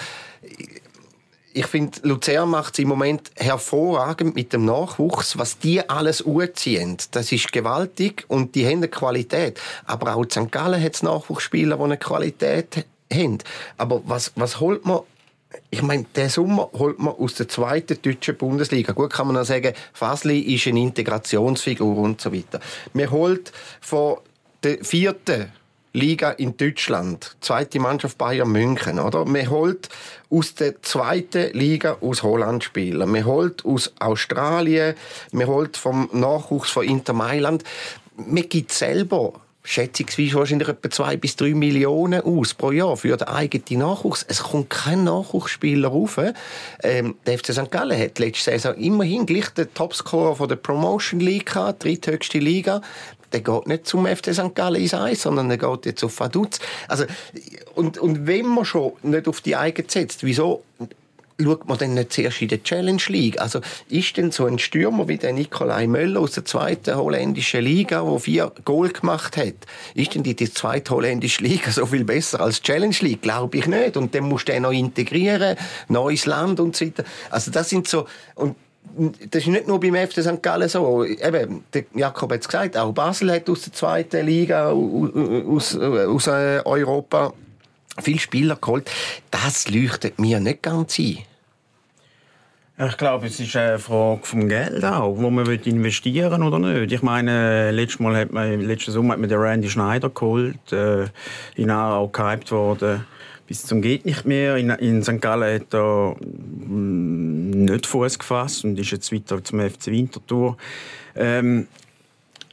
ich finde, Luzern macht es im Moment hervorragend mit dem Nachwuchs. Was die alles anziehen, das ist gewaltig und die haben eine Qualität. Aber auch St. Gallen hat Nachwuchsspieler, die eine Qualität haben. Aber was, was holt man ich meine, der Sommer holt man aus der zweiten deutschen Bundesliga. Gut kann man noch sagen, Fasli ist eine Integrationsfigur und so weiter. Man holt von der vierten Liga in Deutschland, zweite Mannschaft Bayern München, oder? Man holt aus der zweiten Liga aus Holland Spieler. Man holt aus Australien, man holt vom Nachwuchs von Inter Mailand. Man gibt selber schätzungsweise wahrscheinlich etwa zwei bis drei Millionen aus pro Jahr für den eigenen Nachwuchs. Es kommt kein Nachwuchsspieler rauf. Ähm, der FC St. Gallen hat letzte Saison immerhin gleich den Topscorer von der Promotion League gehabt, dritthöchste Liga. Der geht nicht zum FC St. Gallen ins Eis, sondern der geht jetzt auf Vaduz. Also, und, und wenn man schon nicht auf die eigene setzt, wieso schaut man denn nicht zuerst in der Challenge League? Also ist denn so ein Stürmer wie der Nikolai Möller aus der zweiten holländischen Liga, der vier Goal gemacht hat, ist denn die, die zweite holländische Liga so viel besser als Challenge League? Glaube ich nicht. Und dann musst du den noch integrieren, neues Land und so weiter. Also das sind so und das ist nicht nur beim FC St. Gallen so. Eben, Jakob hat es gesagt, auch Basel hat aus der zweiten Liga, aus, aus äh, Europa viele Spieler geholt. Das leuchtet mir nicht ganz ein. Ich glaube, es ist eine Frage vom Geld auch, wo man investieren will oder nicht. Ich meine, letztes Mal hat man, letzten Sommer hat man den Randy Schneider geholt, äh, in auch gehypt worden bis zum geht nicht mehr. In, in St. Gallen hat er mm, nicht Fuß gefasst und ist jetzt weiter zum FC Winterthur. Ähm,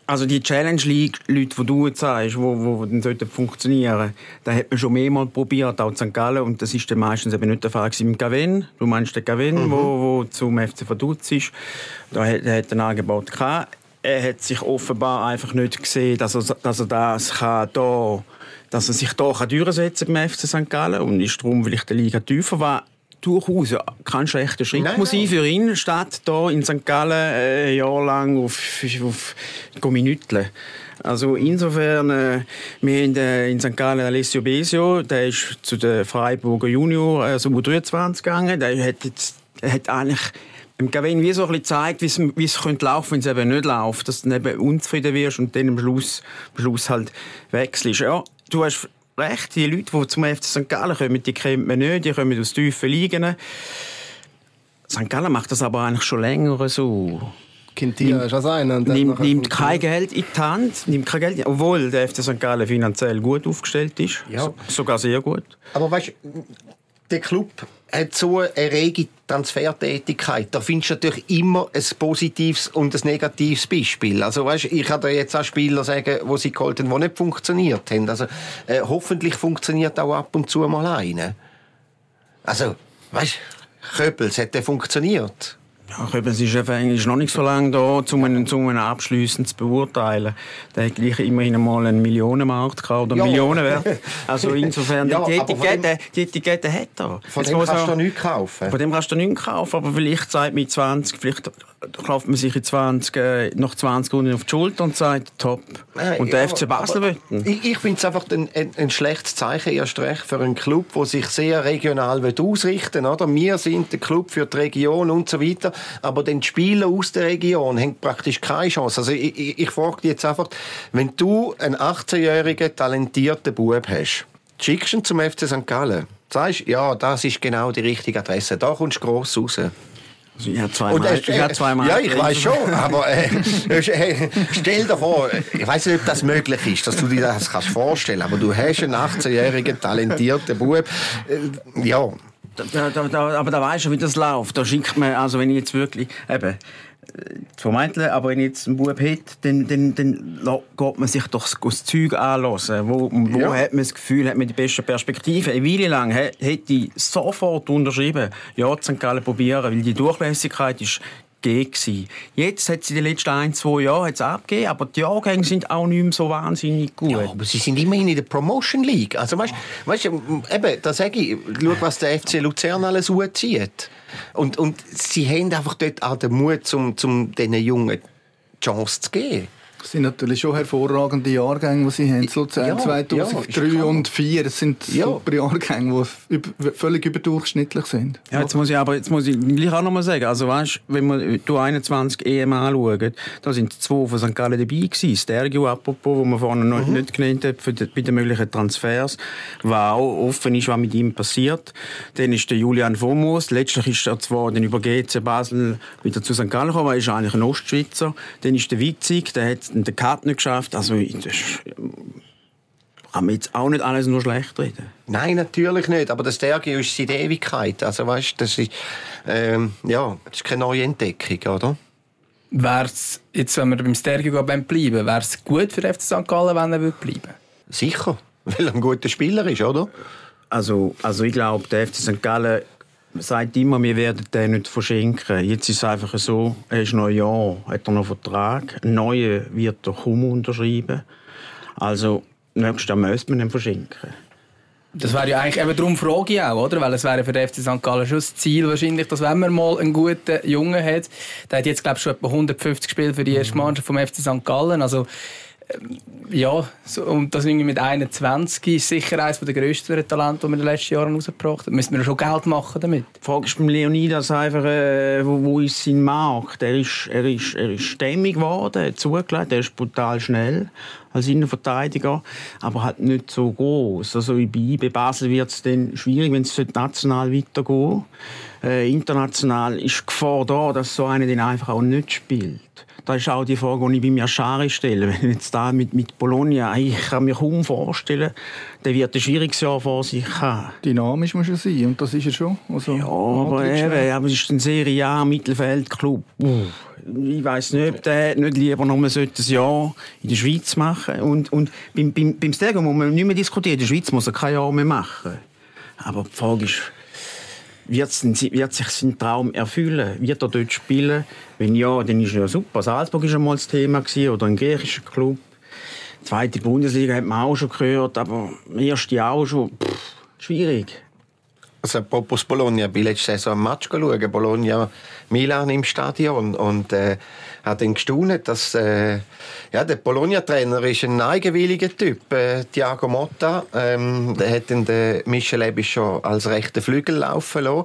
Also die Challenge League, Leute, die du jetzt sagst, wo, wo dann sollten funktionieren, da hat man schon mehrmals probiert, auch in St. Gallen, und das ist dann meistens eben nicht der Fall gewesen mit Gaven. Du meinst den Gaven, mhm. wo, wo zum FC Vaduz ist. Da hat, er ein Angebot gehabt. Er hat sich offenbar einfach nicht gesehen, dass er, dass er das kann, da, dass er sich da durchsetzen kann beim FC St. Gallen und ist darum vielleicht der Liga tiefer war durchaus kein schlechter Schritt nein, muss sein für ihn, statt hier in St. Gallen äh, ein Jahr lang auf, auf Minuten. Also insofern, äh, wir haben äh, in St. Gallen Alessio Besio, der ist zu den Freiburger Junior, also U23 gegangen, der hat jetzt, hat eigentlich im Gavin wie so ein bisschen gezeigt, wie es, es könnte laufen, wenn es eben nicht läuft, dass du eben unzufrieden wirst und dann am Schluss, am Schluss halt wechselst. Ja, du hast recht. Die Leute, die zum FC St. Gallen kommen, die kennt man nicht, die kommen aus tiefen Ligen. St. Gallen macht das aber eigentlich schon länger so. Kintia ist also einer. Nimmt, nimmt kein Geld in die Hand, nimmt kein Geld, obwohl der FC St. Gallen finanziell gut aufgestellt ist. Ja. So, sogar sehr gut. Aber weißt der Club hat so eine rege Transfertätigkeit. Da findest du natürlich immer ein positives und ein negatives Beispiel. Also weißt, ich kann dir jetzt auch Spieler sagen, wo sie geholt haben, die nicht funktioniert haben. Also äh, hoffentlich funktioniert auch ab und zu mal eine. Also, weißt, Köppels hat der funktioniert. Ja, Köbens ist, ist noch nicht so lange da, um einen, um einen abschliessend zu beurteilen. Der hat gleich immerhin einmal einen Millionenmarkt gehabt, oder ja. Millionenwert. Also [laughs] insofern, ja, die, Etikette, die Etikette hat er. Von dem kannst du nichts kaufen. Von dem kannst du nichts kaufen, aber vielleicht sagt mit 20, vielleicht kauft man sich in 20, äh, nach 20 Runden auf die Schulter und sagt, top. Äh, und der ja, FC Basel will Ich, ich finde es einfach ein, ein, ein, schlechtes Zeichen erst recht für einen Club, der sich sehr regional ausrichten will. Wir sind der Club für die Region und so weiter aber den Spieler aus der Region haben praktisch keine Chance. Also ich, ich, ich frage dich jetzt einfach, wenn du einen 18-jährigen talentierten Bub hast, schickst du ihn zum FC St. Gallen, sagst, ja, das ist genau die richtige Adresse, da kommst du gross raus. Also ich habe zweimal. ich habe zweimal ja, ich weiß schon, [laughs] aber äh, [laughs] äh, stell dir vor, ich weiß nicht, ob das möglich ist, dass du dir das kannst vorstellen, aber du hast einen 18-jährigen talentierten Bub, äh, ja, da, da, da, aber da weißt du, wie das läuft. Da schickt man, also wenn ich jetzt wirklich, eben, äh, vermeintlich, aber wenn ich jetzt einen Bub hätte, dann, dann, dann geht man sich doch das Zeug anlassen. Wo, wo ja. hat man das Gefühl, hat man die beste Perspektive? Eine Weile lang hätte ich sofort unterschrieben, ja, St. Gallen probieren, weil die Durchlässigkeit ist gegeben. Jetzt hat sie die letzten ein, zwei Jahre abgegeben, aber die Jahrgänge sind auch nicht mehr so wahnsinnig gut. Ja, aber sie sind immerhin in der Promotion League. Also weißt, weißt eben, da sage ich, schau, was der FC Luzern alles zieht. Und, und sie haben einfach dort auch den Mut, um, um diesen Jungen die Chance zu geben. Das sind natürlich schon hervorragende Jahrgänge, die Sie haben. Luzern ja, 2003 ja, und 2004. Das sind ja. super Jahrgänge, die völlig überdurchschnittlich sind. Ja, jetzt muss ich aber jetzt muss ich gleich auch noch mal sagen, also weißt, wenn man die 21 EM anschaut, da sind zwei von St. Gallen dabei gewesen. Stergio, apropos, wo man vorhin noch mhm. nicht genannt hat, für die, bei den möglichen Transfers, was auch offen ist, was mit ihm passiert. Dann ist der Julian Fomos. Letztlich ist er zwar dann über GC Basel wieder zu St. Gallen gekommen, er ist eigentlich ein Ostschweizer. Dann ist der Witzig, der hat den Cut nicht geschafft. Also, das kann man jetzt auch nicht alles nur schlecht reden. Nein, natürlich nicht. Aber das Stergio ist seit Ewigkeit. Also, weißt, das ist, ähm, ja, das ist keine neue Entdeckung, oder? Wär's, jetzt, wenn wir beim Stergio bleiben, wäre es gut für FC St. Gallen, wenn er bleiben würde? Sicher, [laughs] weil er ein guter Spieler ist, oder? Also, also ich glaube, der FC St. Gallen sagt immer, wir werden den nicht verschenken. Jetzt ist es einfach so, er ist noch ein Jahr, hat er noch einen Vertrag. Einen wird er kaum unterschreiben. Also, nächstes Jahr müsste man ihn verschenken. Das wäre ja eigentlich, eben darum frage ich auch, oder? Weil es wäre für den FC St. Gallen schon das Ziel wahrscheinlich, dass wenn man mal einen guten Jungen hat, der hat jetzt, glaube ich, schon etwa 150 Spiele für die erste Mannschaft vom FC St. Gallen, also ja, so, und das irgendwie mit 21 ist sicher eines der grössten Talente, die wir in den letzten Jahren rausgebracht haben. Müssen wir schon Geld machen damit? Die Frage ist beim Leonidas einfach, äh, wo, wo, ist sein Markt? Er ist, er ist, er ist stämmig geworden, zugelegt, er ist brutal schnell als Innenverteidiger, aber halt nicht so groß. Also bei, bei Basel wird es dann schwierig, wenn es national weitergeht. Äh, international ist die Gefahr da, dass so einer den einfach auch nicht spielt. Das ist auch die Frage, die ich bei mir Schari stelle. [laughs] Wenn jetzt da mit, mit Bologna, ich kann mir kaum vorstellen, der wird ein schwieriges Jahr vor sich haben. Dynamisch muss er sein, und das ist er schon. Also, Ja, aber eben, aber es ist ein Serie A Mittelfeldclub. Ich weiß nicht, ob der nicht lieber noch ein Jahr in der Schweiz machen und und beim, beim, beim Stego muss man nicht mehr diskutieren. In der Schweiz muss er kein Jahr mehr machen. Aber die Frage ist, wird, wird sich sein Traum erfüllen? Wird er dort spielen? Wenn ja, dann ist ja super. Salzburg war einmal das Thema gewesen, oder ein griechischer Club. Zweite Bundesliga hat man auch schon gehört, aber erste auch schon. Pff, schwierig. Also apropos Bologna, ich bin letzte Saison ein Match schauen, Bologna-Milan im Stadion und äh, hat dann gestaunt, dass äh, ja, der Bologna-Trainer ist ein eigenwilliger Typ, äh, Thiago Motta. Ähm, der hat den, den Michel Ebi schon als rechten Flügel laufen lassen.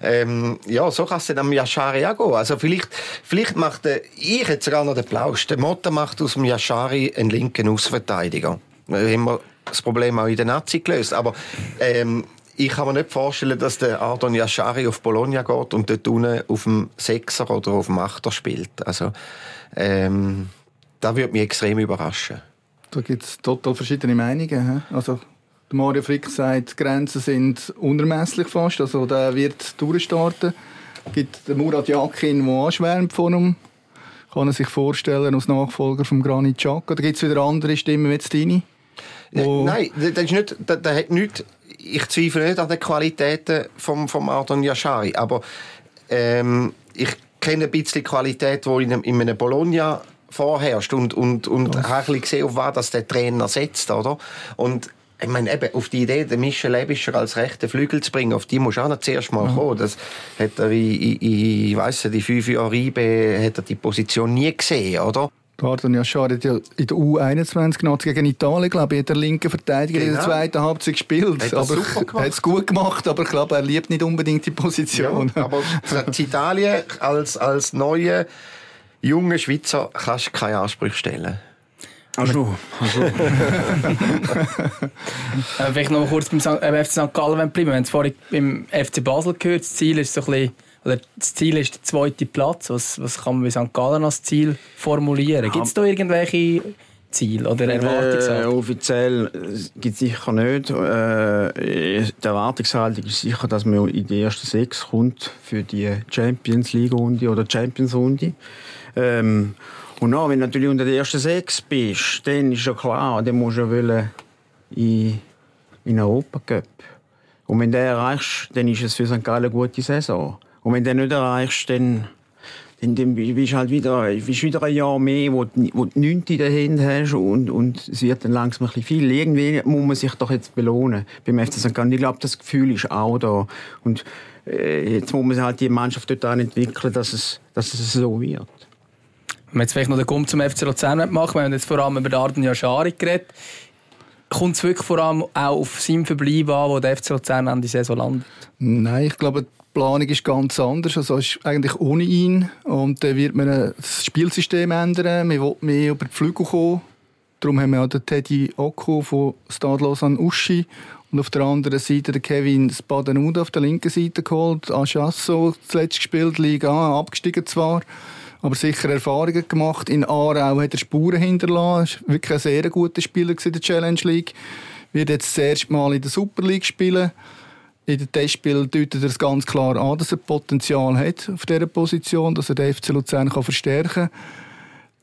Ähm, ja, so kann es dann am Yashari auch gehen. Also vielleicht, vielleicht macht der, ich jetzt sogar noch den Plausch, der Motta macht aus dem Yashari einen linken Außenverteidiger. Da haben wir das Problem auch in der Nazi gelöst. Aber ähm, ich kann mir nicht vorstellen, dass der Ardon Yashari auf Bologna geht und dort unten auf dem Sechser oder auf dem Achter spielt. Also, ähm, das würde mich extrem überraschen. Da gibt es total verschiedene Meinungen. hä? Also, Mario Frick sagt, die Grenzen sind unermesslich fast. Also, der wird durchstarten. Es gibt Murat Yakin, der anschwärmt von ihm. Kann er sich vorstellen als Nachfolger von Granit Xhaka. Da gibt es wieder andere Stimmen wie deine. wo- Nein, das ist nicht, das, das hat nicht, ich zweifle nicht an den Qualitäten vom, vom Ardon Yashari, aber ähm, ich kenne ein bisschen die Qualität, die in in einem Bologna vorherrscht und, und, und habe ein bisschen gesehen, auf was das der Trainer setzt, oder? Und ich meine, eben, auf die Idee, den Michel Lebischer als rechten Flügel zu bringen, auf die muss auch noch zuerst mal kommen. Das hat er in, in, in ich weiss nicht, fünf Jahren Ribe, hat er die Position nie gesehen, oder? Pardon, ja, schade, hat ja in der U21 noch gegen Italien, glaube ich, hat der linke Verteidiger in der Genau. zweiten Halbzeit gespielt. Hat er aber hat es gut gemacht, aber ich glaube, er liebt nicht unbedingt die Position. Ja, aber zu Italien als, als neuer, junger Schweizer kannst du keine Ansprüche stellen. Also, also Äh, vielleicht noch mal kurz beim, äh, FC St. Gallen bleiben. Wir haben es vorhin beim FC Basel gehört. Das Ziel ist so ein bisschen, oder das Ziel ist der zweite Platz. Was, was kann man bei St. Gallen als Ziel formulieren? Gibt es da irgendwelche Ziele oder Äh, Erwartungshaltung? offiziell gibt es sicher nicht. Äh, die Erwartungshaltung ist sicher, dass man in die ersten sechs kommt für die Champions League Runde oder Champions Runde. Ähm, und dann, wenn du natürlich unter den ersten sechs bist, dann ist ja klar, dann musst du ja wollen in, in Europa Cup. Und wenn du den erreichst, dann ist es für St. Gallen eine gute Saison. Und wenn du den nicht erreichst, dann dann, dann bist du halt wieder, bist wieder ein Jahr mehr, wo du, wo du nichts in der Hand hast und, und es wird dann langsam ein bisschen viel. Irgendwie muss man sich doch jetzt belohnen beim FC St. Gallen. Ich glaube, das Gefühl ist auch da. Und äh, jetzt muss man halt die Mannschaft dort entwickeln, dass es, dass es so wird. Wenn wir jetzt vielleicht noch den Gump zum FC Luzern machen, wir haben jetzt vor allem über den Arden Yashari geredet. Kommt es wirklich vor allem auch auf seinen Verbleib an, wo der FC Luzern an die Saison landet? Nein, ich glaube, Planung ist ganz anders. Also ist eigentlich ohne ihn. Und dann wird man das Spielsystem ändern. Man will mehr über die Flügel kommen. Darum haben wir auch den Teddy Occo von Stade Lausanne Uschi und auf der anderen Seite den Kevin Spadenuda auf der linken Seite geholt. Achasso zuletzt gespielt, Liga A, abgestiegen zwar, aber sicher Erfahrungen gemacht. In Aarau hat er Spuren hinterlassen. Er war wirklich ein sehr guter Spieler in der Challenge League. Wird jetzt das erste Mal in der Super League spielen. In den Testspielen deutet er es ganz klar an, dass er Potenzial hat auf dieser Position, dass er den FC Luzern kann verstärken kann.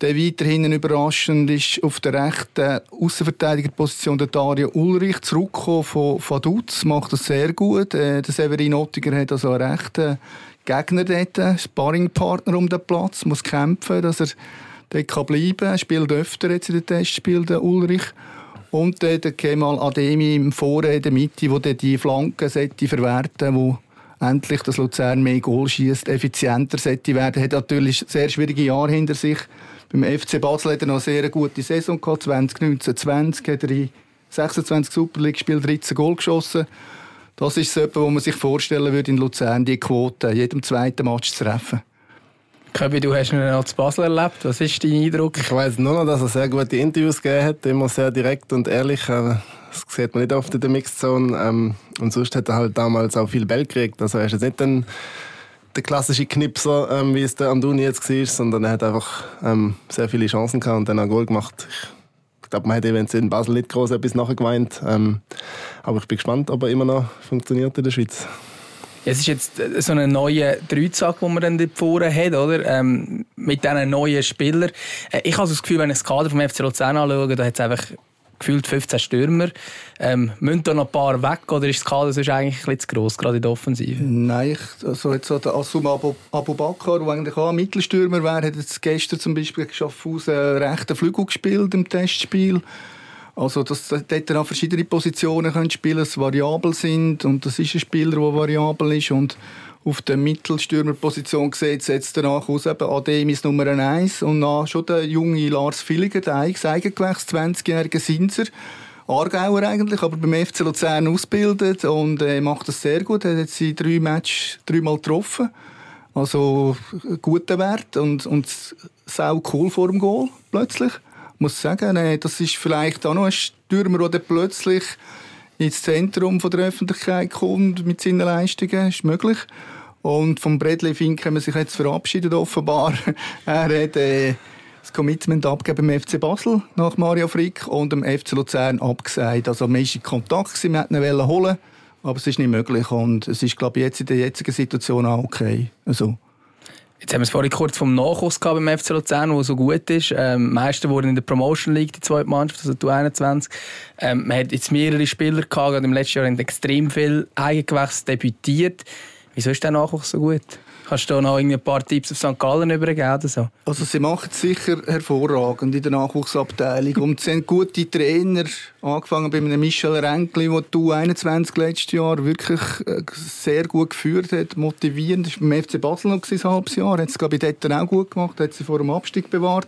Der weiterhin überraschend ist auf der rechten Außenverteidigerposition der Dario Ulrich zurückgekommen von Vaduz, macht das sehr gut. Äh, Der Severin Ottiger hat also einen rechten Gegner dort, Sparringpartner um den Platz, muss kämpfen, dass er dort bleiben kann. Er spielt öfter jetzt in den Testspielen, der Ulrich. Und dann der Kemal Ademi im Vorreden in der Mitte, der dann die Flanken verwerten wo endlich das Luzern mehr Goal schießt, effizienter sollte werden. Hat natürlich sehr schwierige Jahre hinter sich. Beim FC Basel hat er noch eine sehr gute Saison gehabt. 2019-20 hat er in 26 Super League gespielt, 13 Goal geschossen. Das ist so etwas, wo man sich vorstellen würde in Luzern, die Quote jedem zweiten Match zu treffen. Köbi, du hast ihn noch zu Basel erlebt. Was ist dein Eindruck? Ich weiß nur noch, dass er sehr gute Interviews gegeben hat, immer sehr direkt und ehrlich. Das sieht man nicht oft in der Mixed Zone. ähm, Und sonst hat er halt damals auch viel Ball gekriegt. Also er ist jetzt nicht ein der klassische Knipser, ähm, wie es der Anduni jetzt war, sondern er hat einfach ähm, sehr viele Chancen gehabt und dann ein Goal gemacht. Ich glaube, man hätte eventuell in Basel nicht groß etwas nachgeweint. Aber ich bin gespannt, ob er immer noch funktioniert in der Schweiz. Es ist jetzt äh, so ein neuer Dreizack, den man dann vorne hat, oder? Ähm, mit diesen neuen Spielern. Äh, ich habe so das Gefühl, wenn ich das Kader vom FC Luzern anschaue, da hat es einfach gefühlt 15 Stürmer. Ähm, müssen da noch ein paar weg oder ist das Kader sonst eigentlich ein zu gross, gerade in der Offensive? Nein, ich, also jetzt so der Assum Abu, Abu Bakr, der eigentlich auch ein Mittelstürmer wäre, hat jetzt gestern zum Beispiel geschafft, aus rechten Flügel gespielt im Testspiel. Also, dass dort auch verschiedene Positionen können spielen können, variabel sind. Und das ist ein Spieler, der variabel ist. Und auf der Mittelstürmerposition sieht setzt danach aus eben Ademis Nummer 1 und dann schon der junge Lars Villiger, der Eigengewächs, 20-jährige Sinser. Aargauer eigentlich, aber beim FC Luzern ausgebildet und äh, macht das sehr gut. Er hat sie drei Matches dreimal getroffen. Also guter Wert und, und sau cool vor dem Goal plötzlich. Muss sagen, äh, das ist vielleicht auch noch ein Stürmer, der plötzlich ins Zentrum von der Öffentlichkeit kommt mit seinen Leistungen. Ist möglich. Und vom Bradley Fink kann man sich jetzt verabschiedet, offenbar. [laughs] er hat äh, das Commitment abgegeben beim FC Basel nach Mario Frick und dem FC Luzern abgesagt. Also man war in Kontakt, wir wollten ihn holen, aber es ist nicht möglich. Und es ist, glaube ich, jetzt in der jetzigen Situation auch okay. Also, Jetzt haben wir es vorhin kurz vom Nachwuchs beim FC Luzern, der so gut ist. Ähm, meisten wurden in der Promotion League, die zweite Mannschaft, also die 21. Ähm, man hat jetzt mehrere Spieler gehabt, und im letzten Jahr extrem viel Eigengewächs debütiert. Wieso ist der Nachwuchs so gut? Kannst du noch ein paar Tipps auf St. Gallen übergeben? So? Also sie machen es sicher hervorragend in der Nachwuchsabteilung. Und sie haben gute Trainer, angefangen bei einem Michel Renkli, der du 21 letztes Jahr wirklich äh, sehr gut geführt hat, motivierend. Das war beim FC Basel noch ein halbes Jahr. Hat es, glaube ich, dort auch gut gemacht, hat sie vor dem Abstieg bewahrt.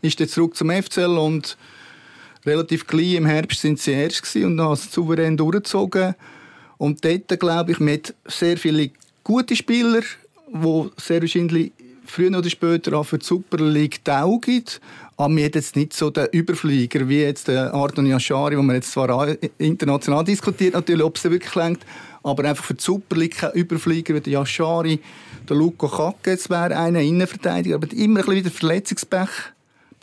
Ist dann zurück zum FCL und relativ klein im Herbst sind sie erst und haben es souverän durchgezogen. Und dort, glaube ich, mit sehr viele gute Spieler, die sehr wahrscheinlich früher oder später auch für die Super League taugen. Aber wir jetzt nicht so den Überflieger wie jetzt der Ardon Yashari, wo man jetzt zwar international diskutiert, natürlich, ob es wirklich längt, aber einfach für die Super League kein Überflieger wie der Yashari. Der Luco Kacke wäre einer Innenverteidiger, aber immer ein bisschen wieder Verletzungspech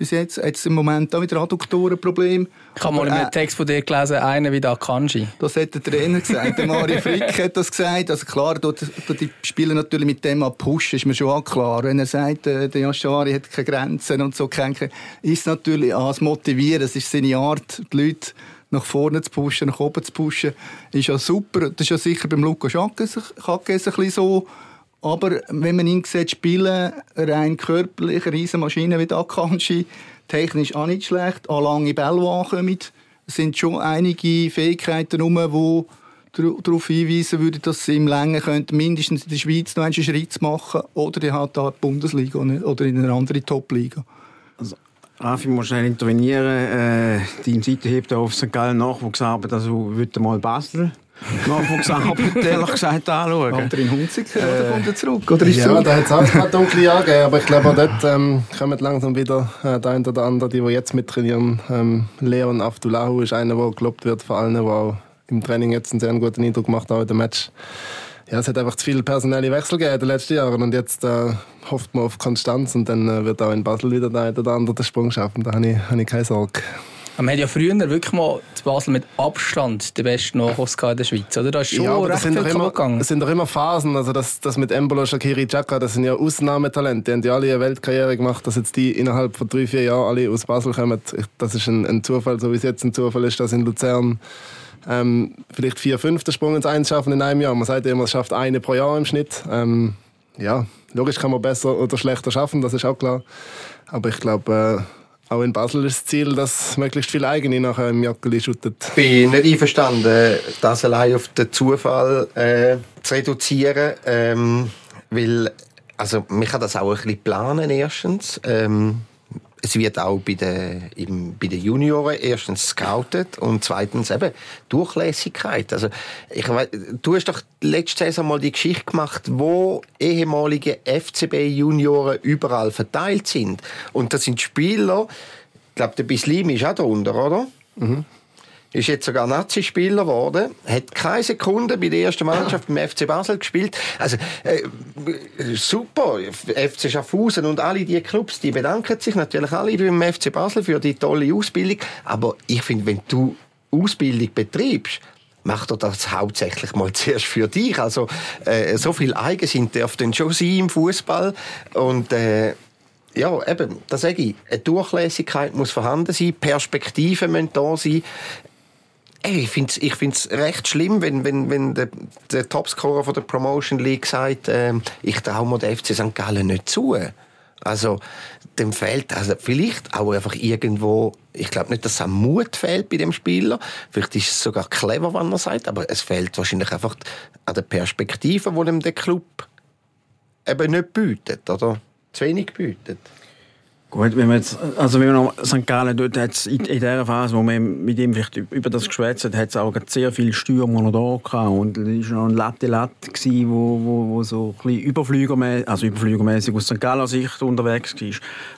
bis jetzt. Jetzt im Moment auch wieder Adduktorenproblem. Ich habe mal in einem äh, Text von dir gelesen, einer wie der Akanji. Das hat der Trainer gesagt. Der Mario Frick hat das gesagt. Also klar, dort, dort die Spieler natürlich mit dem pushen, ist mir schon auch klar. Wenn er sagt, äh, der Yashari hat keine Grenzen und so, ist natürlich auch das Motivieren. Das ist seine Art, die Leute nach vorne zu pushen, nach oben zu pushen. Ist ja super. Das ist ja sicher beim Luca Schackes ein bisschen so. Aber wenn man ihn sieht spielen, rein körperlich, Maschine wie Akanji, technisch auch nicht schlecht, an lange Bälle ankommen, sind schon einige Fähigkeiten herum, die darauf hinweisen würden, dass sie im Längen könnte, mindestens in der Schweiz noch einen Schritt machen oder die hat die Bundesliga oder in eine andere Top-Liga. Also, Rafi muss schnell intervenieren. Äh, die Seite hebt auf St. Gallen Nachwuchsarbeit, also würde mal Basel Nachwuchsarbeit, ehrlich gesagt, anschauen. Andrin Hunziker, äh, oder kommt er zurück? Oder ist ja, zurück? da hat es auch gerade dunkle Jahre aber ich glaube auch dort ähm, kommen langsam wieder äh, der eine oder andere, die, die jetzt mittrainieren. Ähm, Leon Abdullahu ist einer, der gelobt wird von allen, der auch im Training jetzt einen sehr guten Eindruck gemacht hat, auch in dem Match. Ja, es hat einfach zu viele personelle Wechsel gegeben in den letzten Jahren und jetzt äh, hofft man auf Konstanz und dann äh, wird auch in Basel wieder der eine oder andere den Sprung schaffen. Da habe ich, habe ich keine Sorge. Man hat ja früher wirklich mal zu Basel mit Abstand den besten Nachwuchs in der Schweiz, oder? Da ist schon ja, recht sind viel immer, gegangen. Es sind doch immer Phasen, also das, das mit Embolo, Shakiri, Chaka, das sind ja Ausnahmetalente. Die haben ja alle eine Weltkarriere gemacht, dass jetzt die innerhalb von drei, vier Jahren alle aus Basel kommen. Das ist ein, ein Zufall, so wie es jetzt ein Zufall ist, dass in Luzern ähm, vielleicht vier, fünf Sprung ins Eins schaffen in einem Jahr. Man sagt immer, es schafft eine pro Jahr im Schnitt. Ähm, ja, logisch kann man besser oder schlechter schaffen, das ist auch klar. Aber ich glaube, äh, auch in Basel das Ziel, dass möglichst viele eigene nachher im Joggeli schüttet. Ich bin nicht einverstanden, das allein auf den Zufall äh, zu reduzieren. Ähm, weil, also, man kann das auch ein bisschen planen, erstens. Ähm, es wird auch bei den, im, bei den Junioren erstens scoutet und zweitens eben Durchlässigkeit. Also ich weiss, du hast doch letzte Saison mal die Geschichte gemacht, wo ehemalige FCB-Junioren überall verteilt sind. Und das sind Spieler, ich glaube, der Bislim ist auch darunter, oder? Mhm. Ist jetzt sogar Nazi-Spieler geworden, hat keine Sekunde bei der ersten Mannschaft beim FC Basel gespielt. Also äh, super, FC Schaffhausen und alle die Clubs, die bedanken sich natürlich alle beim FC Basel für die tolle Ausbildung. Aber ich finde, wenn du Ausbildung betreibst, mach doch das hauptsächlich mal [laughs] zuerst für dich. Also äh, so viel Eigensinn darf denn schon sein im Fußball und äh, ja, eben, das sage ich. Eine Durchlässigkeit muss vorhanden sein, Perspektiven müssen da sein. Ey, Ich finde es ich find's recht schlimm, wenn, wenn, wenn der, der Topscorer von der Promotion League sagt, ähm, ich traue mir den FC St. Gallen nicht zu. Also, dem fehlt also vielleicht auch einfach irgendwo, ich glaube nicht, dass es am Mut fehlt bei dem Spieler. Vielleicht ist es sogar clever, wenn er sagt, aber es fehlt wahrscheinlich einfach an der Perspektive, die dem der Club eben nicht bietet, oder? Zu wenig bietet. Gut, wenn man jetzt, also wenn man noch St. Gallen dort hat's in, in dieser Phase, wo man mit ihm vielleicht über das geschwätzt hat, hat es auch sehr viele Stürmer noch da gehabt und es war noch ein Latte Latte, gsi, wo, wo, wo so ein bisschen überflügermäßig, also überflügermäßig aus St. Galler Sicht unterwegs war.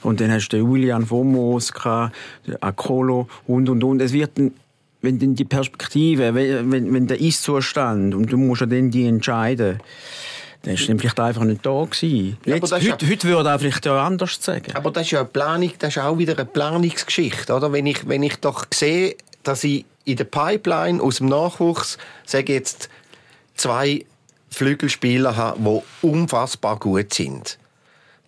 Und dann hast du den Julian Fomos gehabt, den Akolo und und und. Es wird ein, wenn dann die Perspektive, wenn, wenn, wenn der Ist-Zustand und du musst ja dann die entscheiden, dann dann vielleicht einfach nicht da gewesen. Ja, Jetzt, ist heute, heute würde er vielleicht ja anders sagen. Aber das ist ja eine Planung, das ist auch wieder eine Planungsgeschichte, oder? Wenn ich, wenn ich doch sehe, dass ich in der Pipeline aus dem Nachwuchs, sage jetzt, zwei Flügelspieler habe, die unfassbar gut sind,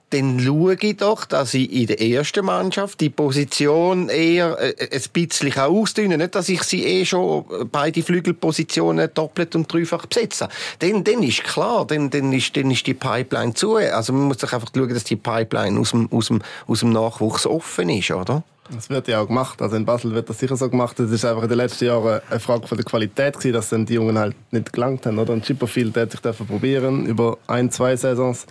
dann schaue ich doch, dass ich in der ersten Mannschaft die Position eher äh, ein bisschen kann ausdünnen Nicht, dass ich sie eh schon beide Flügelpositionen doppelt und dreifach besetze. Dann, dann ist klar, dann, dann, ist, dann ist die Pipeline zu. Also man muss doch einfach schauen, dass die Pipeline aus dem, aus dem, aus dem Nachwuchs offen ist, oder? Das wird ja auch gemacht. Also in Basel wird das sicher so gemacht. Das ist einfach in den letzten Jahren eine Frage von der Qualität gewesen, dass dann die Jungen halt nicht gelangt haben. Oder? Und Chipperfield hat sich probieren über ein, zwei Saisons.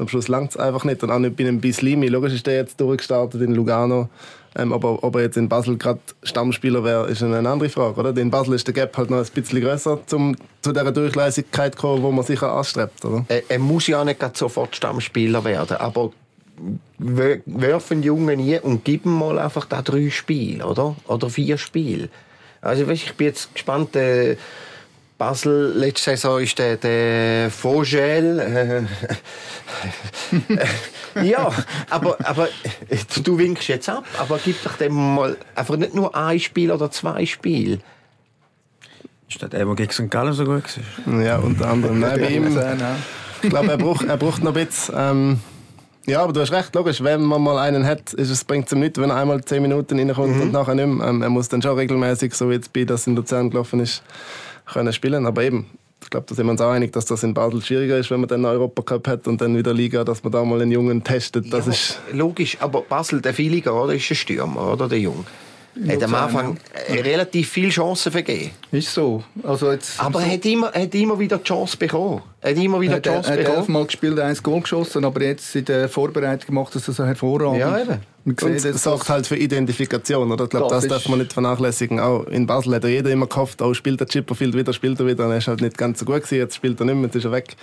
Am Schluss langt es einfach nicht. Und auch nicht bei einem Bislimi. Logisch ist der jetzt durchgestartet in Lugano. Ähm, aber ob er jetzt in Basel gerade Stammspieler wäre, ist eine andere Frage. Oder? In Basel ist der Gap halt noch ein bisschen grösser zum, zu dieser Durchlässigkeit kommen, wo man sicher anstrebt. Oder? Er, er muss ja nicht sofort Stammspieler werden, aber w- wirf einen Jungen nie und ihm mal einfach da drei Spiele, oder? Oder vier Spiele. Also ich bin jetzt gespannt. Äh, Basel letzte Saison ist der, der Vogel. Äh, [laughs] ja, aber, aber du, du winkst jetzt ab, aber gib doch dem mal einfach nicht nur ein Spiel oder zwei Spiele. Ist das der, der gegen St. Gallen so gut war? Ja, unter anderem. Nein, bei [laughs] ihm, Ja. ich glaube, er braucht, er braucht noch ein bisschen. Ähm, ja, aber du hast recht, logisch. Wenn man mal einen hat, ist es, bringt es ihm nichts, wenn er einmal 10 Minuten reinkommt und nachher nicht mehr. Ähm, er muss dann schon regelmäßig, so wie jetzt bei das in Luzern gelaufen ist, können spielen. Aber eben, ich glaube, da sind wir uns auch einig, dass das in Basel schwieriger ist, wenn man dann einen Europacup hat und dann wieder Liga, dass man da mal einen Jungen testet. Das ja, ist logisch, aber Basel, der Filiger, oder, ist ein Stürmer, oder, der Jung. Hat am Anfang äh, relativ viele Chancen vergeben. Ist so. Also jetzt, Aber er hat immer, er hat immer wieder die Chance bekommen. Er hat immer wieder er die hat, Chance er hat bekommen. elfmal gespielt, eins Goal geschossen, aber jetzt in der Vorbereitung macht er das so hervorragend. Ja, eben. Und es sorgt halt für Identifikation, oder? Ich glaube, Das das, darf ist- man nicht vernachlässigen. Auch in Basel hat ja jeder immer gehofft, oh, spielt der Chipperfield wieder, spielt er wieder. Und er ist halt nicht ganz so gut gewesen, jetzt spielt er nicht mehr, jetzt ist er weg.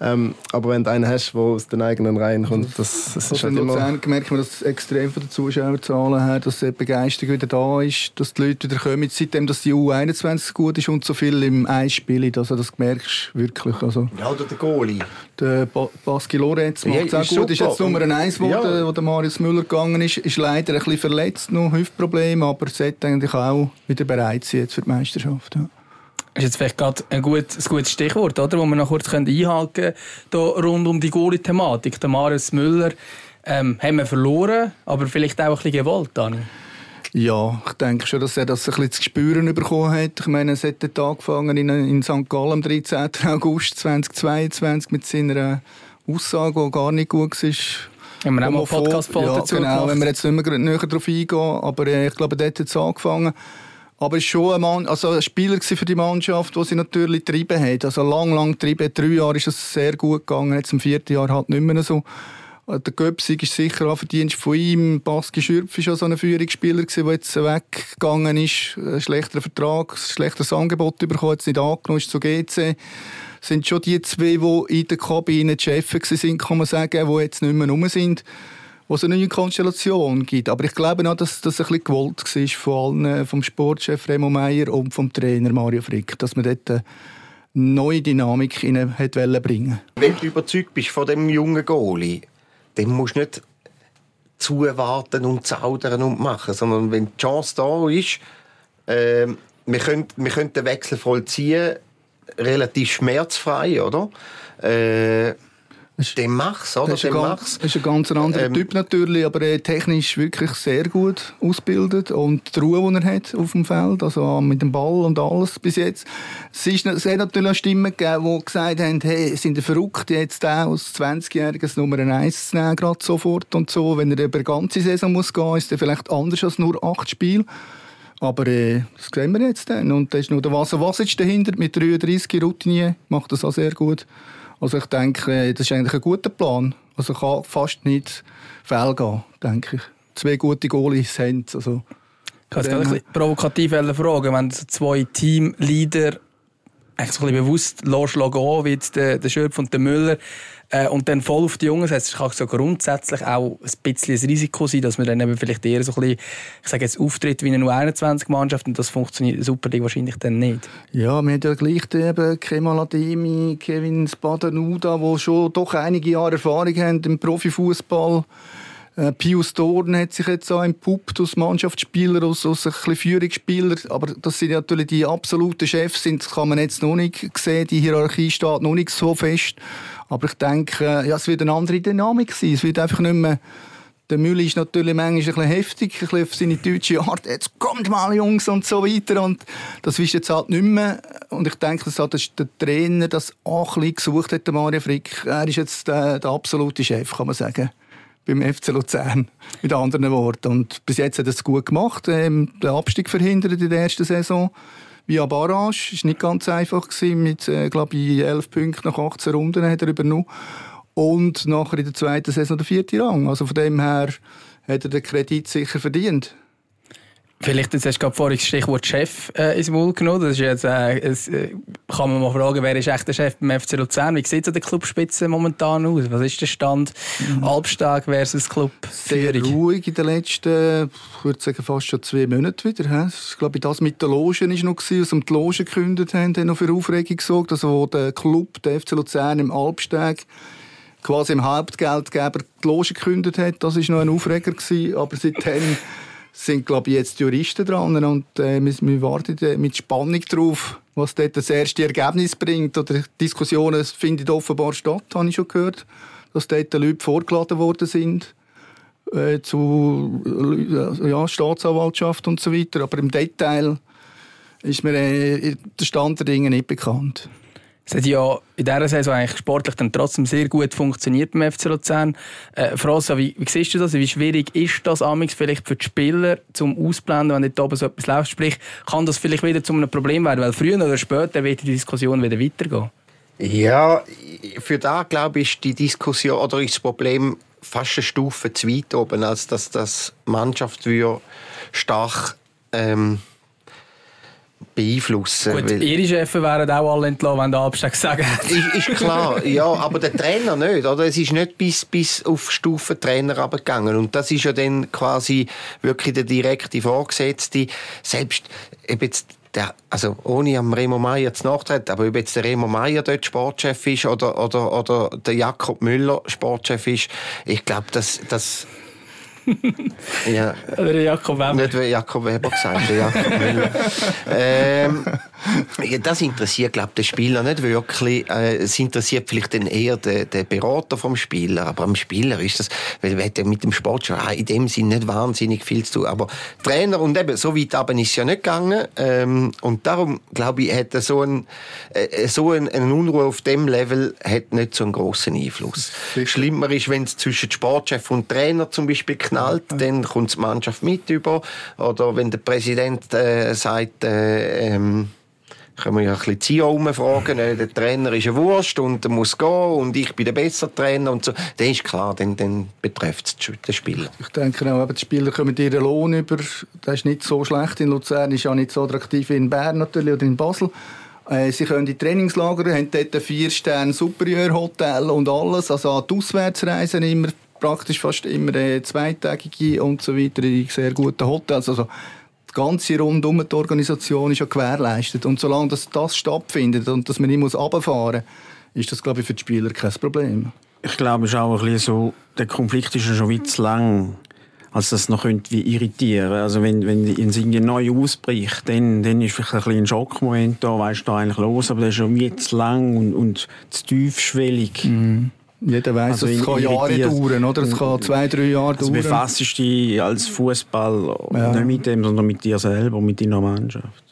Ähm, aber wenn du einen hast, der aus den eigenen Reihen kommt, das, das ist Also halt in immer... Luzern merkt man das extrem von den Zuschauerzahlen her, dass die Begeisterung wieder da ist, dass die Leute wieder kommen, seitdem dass die U21 so gut ist und so viel im Eis spielen. Also das merkst du wirklich. Also Ja, oder der Goalie. Der ba Baski Lorenz macht es Ja, auch ist gut, ist super. jetzt Nummer 1 geworden, Ja. wo der Marius Müller gegangen ist, ist leider ein bisschen verletzt, noch Hüftproblem, aber sollte eigentlich auch wieder bereit sein jetzt für die Meisterschaft. Ja. ist jetzt vielleicht gerade ein, gut, ein gutes Stichwort, oder? wo wir noch kurz einhaken können, rund um die Goalie-Thematik. Der Marius Müller ähm, haben wir verloren, aber vielleicht auch ein bisschen gewollt, Dani. Ja, ich denke schon, dass er das ein bisschen zu spüren bekommen hat. Ich meine, es hat angefangen in, in St. Gallen am 13. August 2022 mit seiner Aussage, die gar nicht gut war. Haben wir auch mal. Podcast-Folge ja, dazu genau, gemacht. wenn wir jetzt nicht mehr näher darauf eingehen, aber äh, ich glaube, dort hat es angefangen. Aber es war schon ein, Mann, also ein Spieler für die Mannschaft, der sie natürlich getrieben hat. Also lang, lang getrieben. Drei Jahre ist es sehr gut gegangen, jetzt im vierten Jahr halt nicht mehr so. Der Göpsig ist sicher auch Verdienst von ihm. Baski Schürpf war so ein Führungsspieler, der jetzt weggegangen ist. Ein schlechterer Vertrag, ein schlechteres Angebot bekommen, jetzt nicht angenommen ist zu GC. Sind schon die zwei, die in der Kabine die Chefs waren, kann man sagen, die jetzt nicht mehr rum sind. wo es eine neue Konstellation gibt. Aber ich glaube auch, dass das ein bisschen gewollt war von allen, vom Sportchef Remo Meier und vom Trainer Mario Frick, dass man dort eine neue Dynamik in bringen Wenn du überzeugt bist von dem jungen Goalie, dann musst du nicht zuwarten und zaudern und machen, sondern wenn die Chance da ist, äh, wir, können, wir können den Wechsel vollziehen, relativ schmerzfrei, oder? Äh, den mach's, oder? Das ist, ein ganz, ist ein ganz anderer ähm, Typ natürlich, aber er technisch wirklich sehr gut ausgebildet und die Ruhe, die er hat auf dem Feld, also mit dem Ball und alles bis jetzt. Es, ist, es hat natürlich auch Stimmen gegeben, die gesagt haben, hey, sind ihr verrückt, jetzt den aus 20-Jähriges Nummer 1 zu nehmen, gerade sofort und so. Wenn er über die ganze Saison muss gehen, ist er vielleicht anders als nur acht Spiele. Aber äh, das sehen wir jetzt dann. Und da ist noch der Wasser Vasic dahinter mit 33 Routinier, macht das auch sehr gut. Also ich denke, das ist eigentlich ein guter Plan. Also kann fast nicht fehlgehen, denke ich. Zwei gute Goalies haben also Ich kann es provokativ fragen, wenn zwei Teamleader eigentlich so bewusst loslassen, wie der, der Schöpf und der Müller, äh, und dann voll auf die Jungen setzt, kann so grundsätzlich auch ein bisschen ein Risiko sein, dass man dann eben vielleicht eher so ein bisschen, ich sage jetzt, auftritt wie eine U21-Mannschaft und das funktioniert Super wahrscheinlich dann nicht. Ja, wir haben ja gleich eben Kemal Ademi, Kevin Spadenuda, die schon doch einige Jahre Erfahrung haben im Profifußball. Äh, Pius Dorn hat sich jetzt auch entpuppt als Mannschaftsspieler, als, als ein Führungsspieler. Aber das sind natürlich die absoluten Chefs, das kann man jetzt noch nicht sehen. Die Hierarchie steht noch nicht so fest. Aber ich denke, ja, es wird eine andere Dynamik sein. Es wird einfach nicht mehr der Müller ist natürlich manchmal ein bisschen heftig, ein bisschen auf seine deutsche Art. Jetzt kommt mal, Jungs, und so weiter. Und das ist jetzt halt nicht mehr. Und ich denke, dass der Trainer das auch ein bisschen gesucht hat, der Mario Frick. Er ist jetzt der, der absolute Chef, kann man sagen beim FC Luzern, mit anderen Worten. Und bis jetzt hat er es gut gemacht, ähm, den Abstieg verhindert in der ersten Saison. Via Barrage, ist nicht ganz einfach gewesen, mit, äh, glaube ich, 11 Punkten nach 18 Runden hat er übernommen. Und nachher in der zweiten Saison der vierte Rang. Also von dem her hat er den Kredit sicher verdient. Vielleicht jetzt hast du gerade vorhin das Stichwort Chef äh, ins Maul genommen. Das ist jetzt, äh, es, äh, kann man mal fragen, wer ist echt der Chef beim FC Luzern? Wie sieht es an der Clubspitze momentan aus? Was ist der Stand mhm. Albstag versus Club Sehr ruhig in den letzten, ich würde sagen, fast schon zwei Monaten wieder. He? Ich glaube, das mit den Logen war noch, gewesen, als wir die Logen gekündigt haben, haben noch für Aufregung gesorgt. Also, wo der Club, der FC Luzern im Albstag, quasi im Hauptgeldgeber die Loge gekündigt hat, das war noch ein Aufreger. Gewesen. Aber seitdem sind, glaube ich, jetzt Juristen dran und äh, wir, wir, warten mit Spannung darauf, was dort das erste Ergebnis bringt. Oder Diskussionen finden offenbar statt, habe ich schon gehört, dass dort Leute vorgeladen worden sind äh, zu äh, ja, Staatsanwaltschaft und so weiter. Aber im Detail ist mir äh, der Stand der Dinge nicht bekannt. Es hat ja in dieser Saison eigentlich sportlich dann trotzdem sehr gut funktioniert beim FC Luzern. Äh, Frassa, wie, wie siehst du das? Wie schwierig ist das amix vielleicht für die Spieler zum Ausblenden, wenn nicht oben so etwas läuft? Sprich, kann das vielleicht wieder zu einem Problem werden? Weil früher oder später wird die Diskussion wieder weitergehen. Ja, für da glaube ich, ist die Diskussion oder ist das Problem fast eine Stufe zu weit oben, als dass das Mannschaft stark ähm, beeinflussen. Gut, ihre Chefs wären auch alle entlassen, wenn der Abstieg sagen ist, ist klar, ja, aber der Trainer nicht, oder? Es ist nicht bis, bis auf Stufe Trainer abgegangen und das ist ja dann quasi wirklich der direkte Vorgesetzte. Selbst, ob jetzt der, also ohne am Remo Meier zu nachtreten, aber ob jetzt der Remo Meier dort Sportchef ist oder, oder, oder der Jakob Müller Sportchef ist, ich glaube, das, das ja. Oder Jakob Weber. Nicht wie Jakob Weber gesagt, Jakob Müller. ähm, ja, das interessiert, glaube ich, den Spieler nicht wirklich. Äh, es interessiert vielleicht dann eher den, den Berater vom Spieler. Aber am Spieler ist das, weil er mit dem Sport schon in dem Sinne nicht wahnsinnig viel zu tun. Aber Trainer und eben, so weit aber ist es ja nicht gegangen. Ähm, und darum, glaube ich, hat so ein, äh, so ein, ein Unruhe auf dem Level hat nicht so einen grossen Einfluss. Schlimmer ist, wenn es zwischen Sportchef und Trainer zum Beispiel knallt, ja. dann kommt die Mannschaft mit über. Oder wenn der Präsident äh, sagt, äh, ähm, können wir ja ein bisschen Zio umfragen, äh, der Trainer ist ein Wurst und er muss gehen und ich bin der bessere Trainer und so. Dann ist klar, dann, dann betrifft es den Spieler. Ich denke auch, die Spieler kommen ihren Lohn über, das ist nicht so schlecht in Luzern, ist ja nicht so attraktiv wie in Bern natürlich oder in Basel. Äh, sie können die Trainingslager, haben dort ein vier Sterne Superieur Hotel und alles, also die Auswärtsreisen immer praktisch fast immer äh, zweitägige und so weiter in sehr guten Hotels. Also die ganze rundum die Organisation ist ja gewährleistet. Und solange das, das stattfindet und dass man nicht muss runterfahren muss, ist das, glaube ich, für die Spieler kein Problem. Ich glaube, es ist auch ein bisschen so, der Konflikt ist ja schon wie zu lang als das noch könnte wie irritieren. Also wenn, wenn es irgendwie neu ausbricht, dann, dann ist vielleicht ein, bisschen ein Schockmoment da, weißt du eigentlich los, aber das ist schon wie zu lang und, und zu tiefschwellig. Mhm. Jeder weiß, also es kann Jahre dauern, oder? Es kann zwei, drei Jahre also dauern. befasst dich als Fußball ja. nicht mit dem, sondern mit dir selber, mit deiner Mannschaft.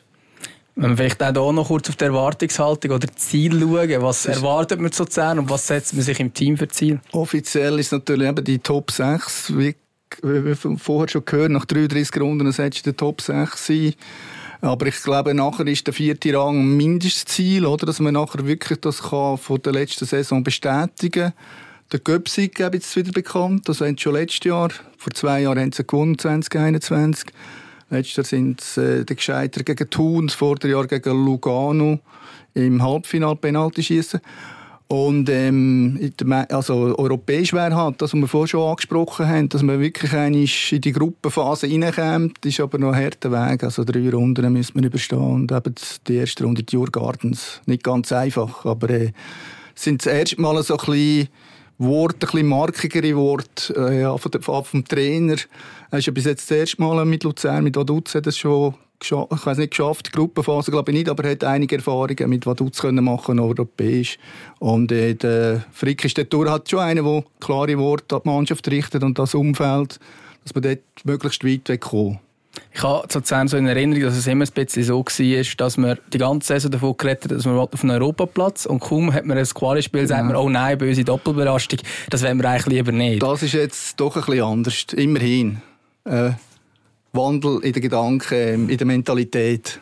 Wenn wir vielleicht auch noch kurz auf die Erwartungshaltung oder Ziel schauen, was erwartet man sozusagen und was setzt man sich im Team für Ziel? Offiziell ist natürlich eben die Top 6, wie wie vorher schon gehört, nach 33 Runden solltest du der Top 6 sein. Aber ich glaube, nachher ist der vierte Rang mindestens Ziel, oder? dass man nachher wirklich das kann von der letzten Saison bestätigen. Der Göpsig gebe jetzt wieder bekannt. Das haben sie schon letztes Jahr. Vor zwei Jahren haben sie gewonnen, 2021. Letztes Jahr sind sie äh, gescheitert gegen Thun, das Vorderjahr gegen Lugano im Halbfinal Penalty schießen. Und ähm, also europäisch wäre halt, das, was wir vorhin schon angesprochen haben, dass man wirklich in die Gruppenphase reinkommt, ist aber noch ein harter Weg. Also drei Runden müssen wir überstehen und eben die erste Runde, die Gardens, nicht ganz einfach, aber äh, sind das erste Mal so ein bisschen Worte, ein bisschen markigere Worte äh, ja, vom, vom Trainer. Er ist ja bis jetzt das erste Mal mit Luzern, mit Vaduz, das schon ich weiß nicht geschafft, die Gruppenphase glaube ich nicht, aber er hat einige Erfahrungen mit Vaduz können machen europäisch. Und äh, der Frick ist dort hat schon einen, der klare Worte an die Mannschaft richtet und das Umfeld, dass man dort möglichst weit wegkommt. Ich habe sozusagen so in Erinnerung, dass es immer ein bisschen so war, dass man die ganze Saison davon geredet hat, dass man auf einen Europaplatz und kaum hat man ein Quali-Spiel, sagt man, oh nein, böse Doppelbelastung, das wollen wir eigentlich lieber nicht. Das ist jetzt doch ein bisschen anders, immerhin. Äh, Wandel in den Gedanken, ähm, in der Mentalität.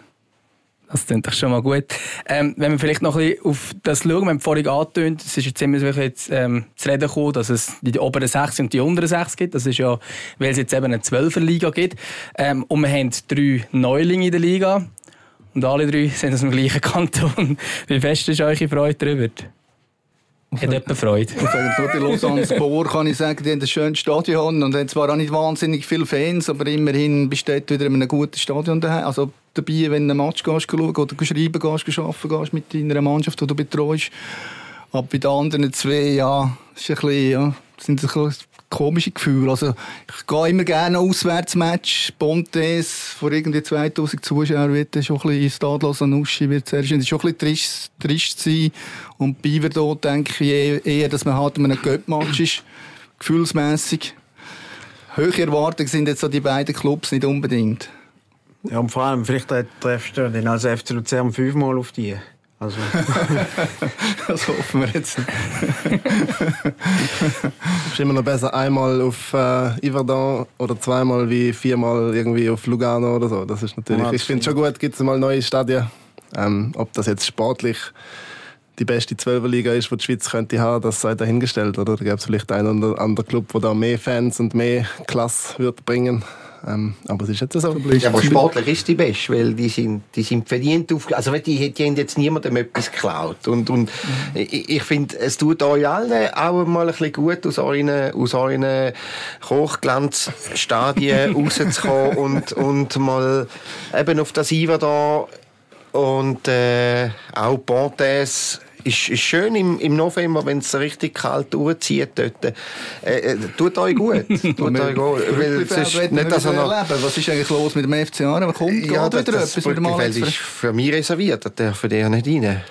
Das klingt doch schon mal gut. Ähm, wenn wir vielleicht noch ein bisschen auf das schauen, wir haben vorhin angetönt, es ist jetzt immer jetzt, ähm, zu reden gekommen, dass es die oberen sechs und die unteren sechs gibt. Das ist ja, weil es jetzt eben eine Zwölferliga gibt. Ähm, und wir haben drei Neulinge in der Liga. Und alle drei [laughs] sind aus dem gleichen Kanton. Wie fest ist eure Freude darüber? Ich hätte jemand Freude. So, [laughs] die Lausanne Sport kann ich sagen, die haben ein schönes Stadion und haben zwar auch nicht wahnsinnig viele Fans, aber immerhin besteht wieder in einem guten Stadion daheim. Also dabei, wenn du einen Match gehst, schauen oder schreiben gehst, arbeiten gehst mit deiner Mannschaft, die du betreust. Aber bei den anderen zwei, ja, ist ein bisschen, ja, sind ein bisschen komische Gefühle. Also, ich gehe immer gerne Auswärtsmatch. Pontes vor irgendwie 2000 Zuschauern wird schon ein bisschen Stadlos an Uschi wird. Es ist schon ein bisschen trist, trist sein. Und Biber dort denke ich eher, dass man halt in einem Göttmatch ist. Gefühlsmässig. Höhere Erwartungen sind jetzt an die beiden Clubs nicht unbedingt. Ja, und vor allem, vielleicht treffst du dann als FC Luzern fünfmal auf die. Also. [laughs] das hoffen wir jetzt. es [laughs] ist immer noch besser einmal auf äh, Yverdon oder zweimal wie viermal irgendwie auf Lugano oder so. Das ist natürlich. Ja, ich finde schon gut, gibt es mal neue Stadien. Ähm, ob das jetzt sportlich die beste Zwölferliga ist, die die Schweiz könnte haben, das sei dahingestellt. Oder da gäbe es vielleicht einen oder anderen Club, der da mehr Fans und mehr Klasse wird bringen ähm, aber es ist jetzt so. Ja, aber sportlich ist die beste, weil die sind, die sind verdient auf, also die, die haben jetzt niemandem etwas geklaut. Und, und mhm. ich, ich finde, es tut euch allen auch mal ein bisschen gut, aus euren, aus euren Hochglanzstadien [laughs] rauszukommen und, und mal eben auf das Iva da und äh, auch Pontes ist, ist schön im, im November, wenn es richtig kalt durchzieht dort. Äh, äh, tut euch gut. [laughs] tut euch gut. Weil es ist nicht, dass er noch... Was ist eigentlich los mit dem FC Aarau? Kommt ja, das, wieder das etwas mit dem Alex? ist für mich reserviert. Da dürfen die ja nicht rein.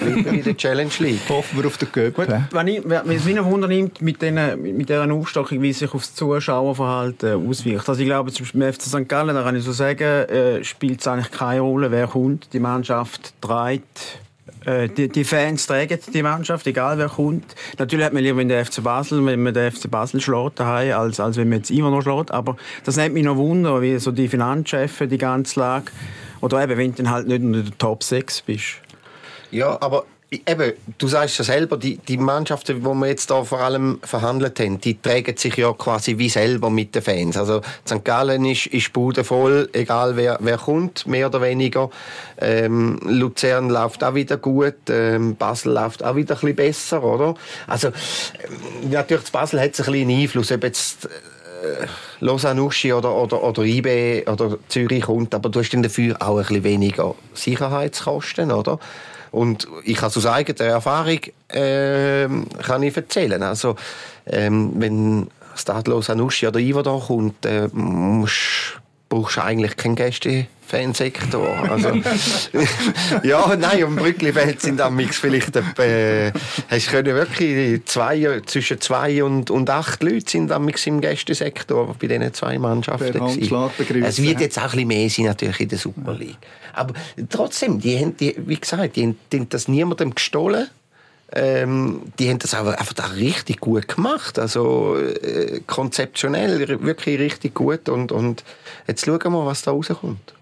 [laughs] Bleiben in der Challenge League. Hoffen wir auf den Göpp. Wenn, ich, wenn es mich Wunder nimmt, mit, den, mit dieser Aufstockung, wie sich auf das Zuschauerverhalten auswirkt. Also ich glaube, zum Beispiel beim FC St. Gallen, da kann ich so sagen, äh, spielt es eigentlich keine Rolle, wer kommt. Die Mannschaft trägt äh, die, die, Fans tragen die Mannschaft, egal wer kommt. Natürlich hat man lieber, wenn der FC Basel, wenn man den FC Basel schlägt daheim, als, als wenn man jetzt immer noch schlägt. Aber das nimmt mich noch Wunder, wie so die Finanzchefs die ganze Lage, oder eben, wenn du halt nicht unter der Top 6 bist. Ja, aber eben, du sagst ja selber, die, die Mannschaften, die wir jetzt da vor allem verhandelt haben, die tragen sich ja quasi wie selber mit den Fans. Also St. Gallen ist, ist Bude voll, egal wer, wer kommt, mehr oder weniger. Ähm, Luzern läuft auch wieder gut, ähm, Basel läuft auch wieder ein bisschen besser, oder? Also ähm, natürlich, Basel hat ein bisschen Einfluss, ob jetzt Lausanne Uschi oder, oder, oder IB oder Zürich kommt, aber du hast dann dafür auch ein bisschen weniger Sicherheitskosten, oder? Und ich kann aus eigener Erfahrung äh, kann ich erzählen. Also, ähm, wenn Stadlos Anuschi oder Ivo da kommt, äh, musst, brauchst du eigentlich keinen Gäste-Fansektor. Also, [laughs] [laughs] ja, nein, um Brücklifeld sind am Mix vielleicht äh, hast können wirklich zwei, zwischen zwei und, und acht Leute sind am Mix im Gästesektor bei diesen zwei Mannschaften. Es wird jetzt auch ein bisschen mehr sein natürlich in der Super League. Aber trotzdem, die haben, die, wie gesagt, die haben, die haben das niemandem gestohlen. Ähm, die haben das aber einfach da richtig gut gemacht. Also äh, konzeptionell wirklich richtig gut. Und, und jetzt schauen wir mal, was da rauskommt.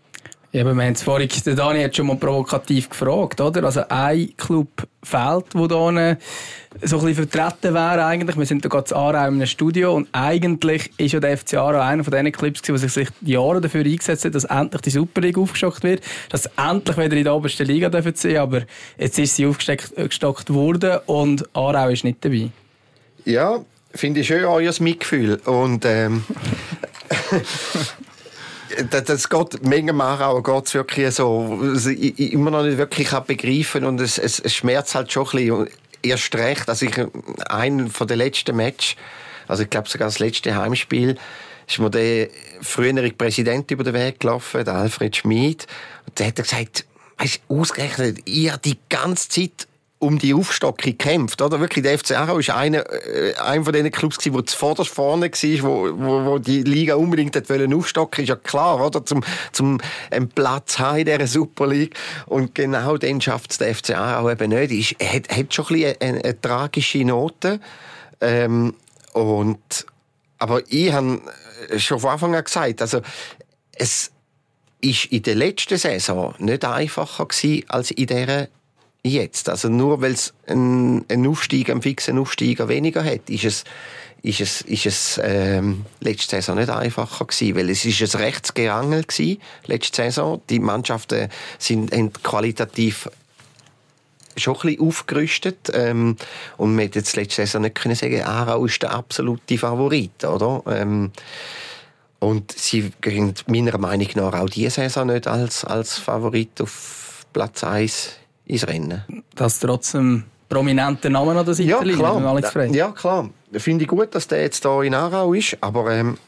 Ja, aber wir haben es vorhin, der Dani hat schon mal provokativ gefragt, oder? Also ein Club fehlt, wo da so ein bisschen vertreten wäre eigentlich. Wir sind da gerade in Aarau in einem Studio und eigentlich ist ja der FC Aarau einer von diesen Clubs, der sich Jahre dafür eingesetzt hat, dass endlich die Super League aufgestockt wird, dass endlich wieder in der obersten Liga dürfen sie, aber jetzt ist sie aufgestockt worden und Aarau ist nicht dabei. Ja, finde ich schön, euer Mitgefühl. Und ähm, [laughs] das, das geht, manchmal auch geht's wirklich so, ich, ich immer noch nicht wirklich kann begreifen und es, es, es schmerzt halt schon ein bisschen. Erst recht, also ich, einen von den letzten Match, also ich glaube sogar das letzte Heimspiel, ist mir der frühere Präsident über den Weg gelaufen, der Alfred Schmid, und der hat gesagt, weißt, ausgerechnet, ihr die ganze Zeit um die Aufstockung kämpft. Oder? Wirklich, der FC Aarau war einer, äh, einer von diesen Clubs, der zuvorderst vorne war, wo, wo, wo die Liga unbedingt wollen aufstocken ist ja klar, oder? Zum, zum einen Platz haben in dieser Super League. Und genau den schafft es der FC Aarau eben nicht. Ist, hat, hat schon ein bisschen eine, eine, tragische Note. Ähm, und, aber ich habe schon von Anfang an gesagt, also, es ist in der letzten Saison nicht einfacher gewesen als in dieser jetzt. Also nur weil es einen, einen Aufsteiger, einen fixen Aufsteiger weniger hat, ist es, ist es, ist es ähm, letzte Saison nicht einfacher gewesen, weil es ist ein Rechtsgerangel gewesen, letzte Saison. Die Mannschaften sind qualitativ schon ein bisschen aufgerüstet ähm, und man hätte jetzt letzte Saison nicht können sagen, Aarau ist der absolute Favorit, oder? Ähm, und sie gehen meiner Meinung nach auch diese Saison nicht als, als Favorit auf Platz 1 ins Rennen. Dass trotzdem prominente Namen an der Seite ja, klar. Alex Frey. Ja, klar. Finde ich gut, dass der jetzt hier in Aarau ist, aber ähm,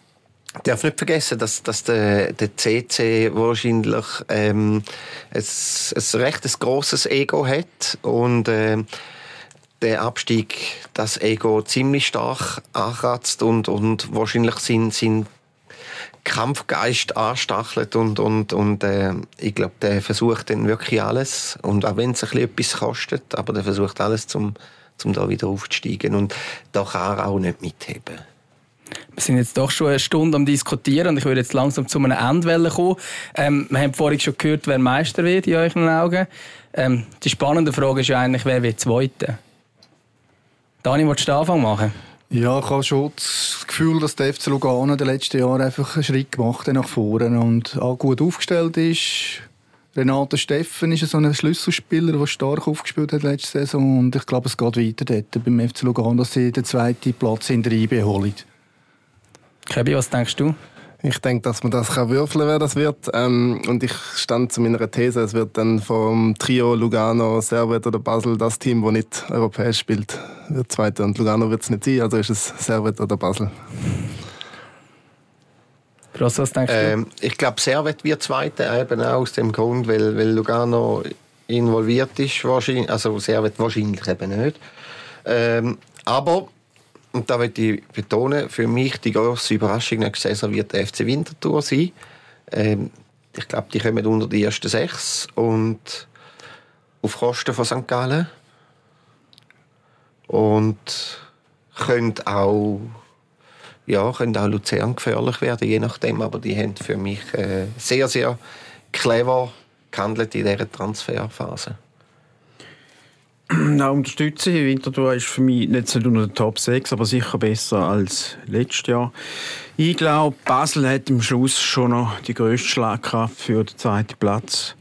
darf nicht vergessen, dass, dass der, der CC wahrscheinlich ähm, ein, ein recht grosses Ego hat und ähm, der Abstieg das Ego ziemlich stark ankratzt und, und wahrscheinlich sind, sind Kampfgeist anstachelt und, und, und äh, ich glaube, der versucht dann wirklich alles und auch wenn es ein etwas kostet, aber der versucht alles, zum, zum da wieder aufzusteigen und da kann er auch nicht mitheben. Wir sind jetzt doch schon eine Stunde am Diskutieren und ich würde jetzt langsam zu einem Ende kommen. Ähm, wir haben vorhin schon gehört, wer Meister wird in euren Augen. Ähm, die spannende Frage ist ja eigentlich, wer wird Zweiter? Dani, willst du den Anfang machen? Ja, ich habe schon das Gefühl, dass der FC Lugano in den letzten Jahren einfach einen Schritt gemacht hat nach vorne und auch gut aufgestellt ist. Renato Steffen ist so ein Schlüsselspieler, der stark aufgespielt hat letzte Saison und ich glaube, es geht weiter dort beim FC Lugano, dass sie den zweiten Platz in der IB holen. Kebi, was denkst du? Ich denke, dass man das kann würfeln, wer das wird. Ähm, und ich stand zu meiner These, es wird dann vom Trio Lugano, Servet oder Basel das Team, das nicht europäisch spielt, wird Zweiter. Und Lugano wird es nicht sein, also ist es Servet oder Basel. Ross, was denkst ähm, du? Ich glaube, Servet wird Zweiter, eben auch aus dem Grund, weil, weil Lugano involviert ist, wahrscheinlich, also Servet wahrscheinlich eben nicht. Ähm, aber und da möchte ich betonen, für mich die grosse Überraschung nächste Saison wird der FC Winterthur sein. Ähm, ich glaube, die kommen unter die ersten sechs und auf Kosten von St. Gallen. Und können auch, ja, können auch Luzern gefährlich werden, je nachdem. Aber die haben für mich äh, sehr, sehr clever gehandelt in dieser Transferphase. [clears throat] Ja, unterstütze ich. Winterthur ist für mich nicht unter den Top 6, aber sicher besser als letztes Jahr. Ich glaube, Basel hat am Schluss schon noch die grösste Schlagkraft für den zweiten Platz.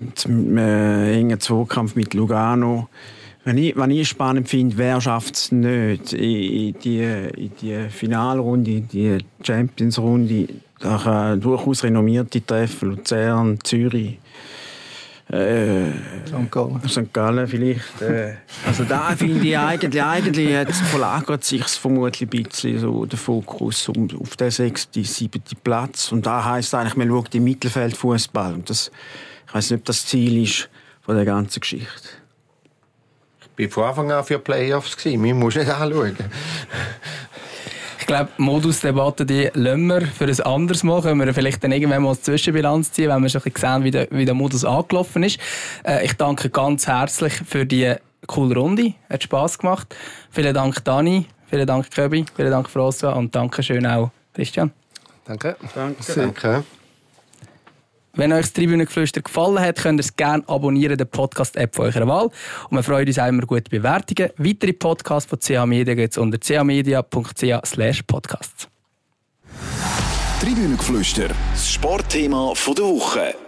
Mit einem äh, engen Zweikampf mit Lugano. Wenn ich, wenn ich spannend finde, wer schafft es nicht in, die, in die Finalrunde, in die Champions-Runde, kann durchaus renommierte Treffen, Luzern, Zürich, äh, St. Gallen. St. Gallen vielleicht. Äh, also da finde ich eigentlich, eigentlich jetzt verlagert sich vermutlich ein bisschen so der Fokus um, auf den sechsten, siebten Platz. Und da heisst eigentlich, man schaut im Mittelfeldfußball. Und das, ich weiß nicht, ob das Ziel ist von der ganzen Geschichte. Ich war von Anfang an für Playoffs. Gewesen. Man muss nicht anschauen. Ich glaube, die Modusdebatte die lassen wir für ein anderes Mal. Können wir vielleicht dann irgendwann mal eine Zwischenbilanz ziehen, wenn wir schon ein bisschen sehen, wie der, wie der Modus angelaufen ist. Äh, ich danke ganz herzlich für die coole Runde. Hat Spass gemacht. Vielen Dank, Dani. Vielen Dank, Köbi. Vielen Dank, François. Und danke schön auch, Christian. Danke. Danke. Danke. Wenn euch das Tribünengeflüster gefallen hat, könnt ihr es gerne abonnieren, den Podcast-App von eurer Wahl. Und wir freuen uns auch immer gute Bewertungen. Weitere Podcasts von CH Media gibt es unter chmedia.ch podcasts. Tribünengeflüster, das Sportthema der Woche.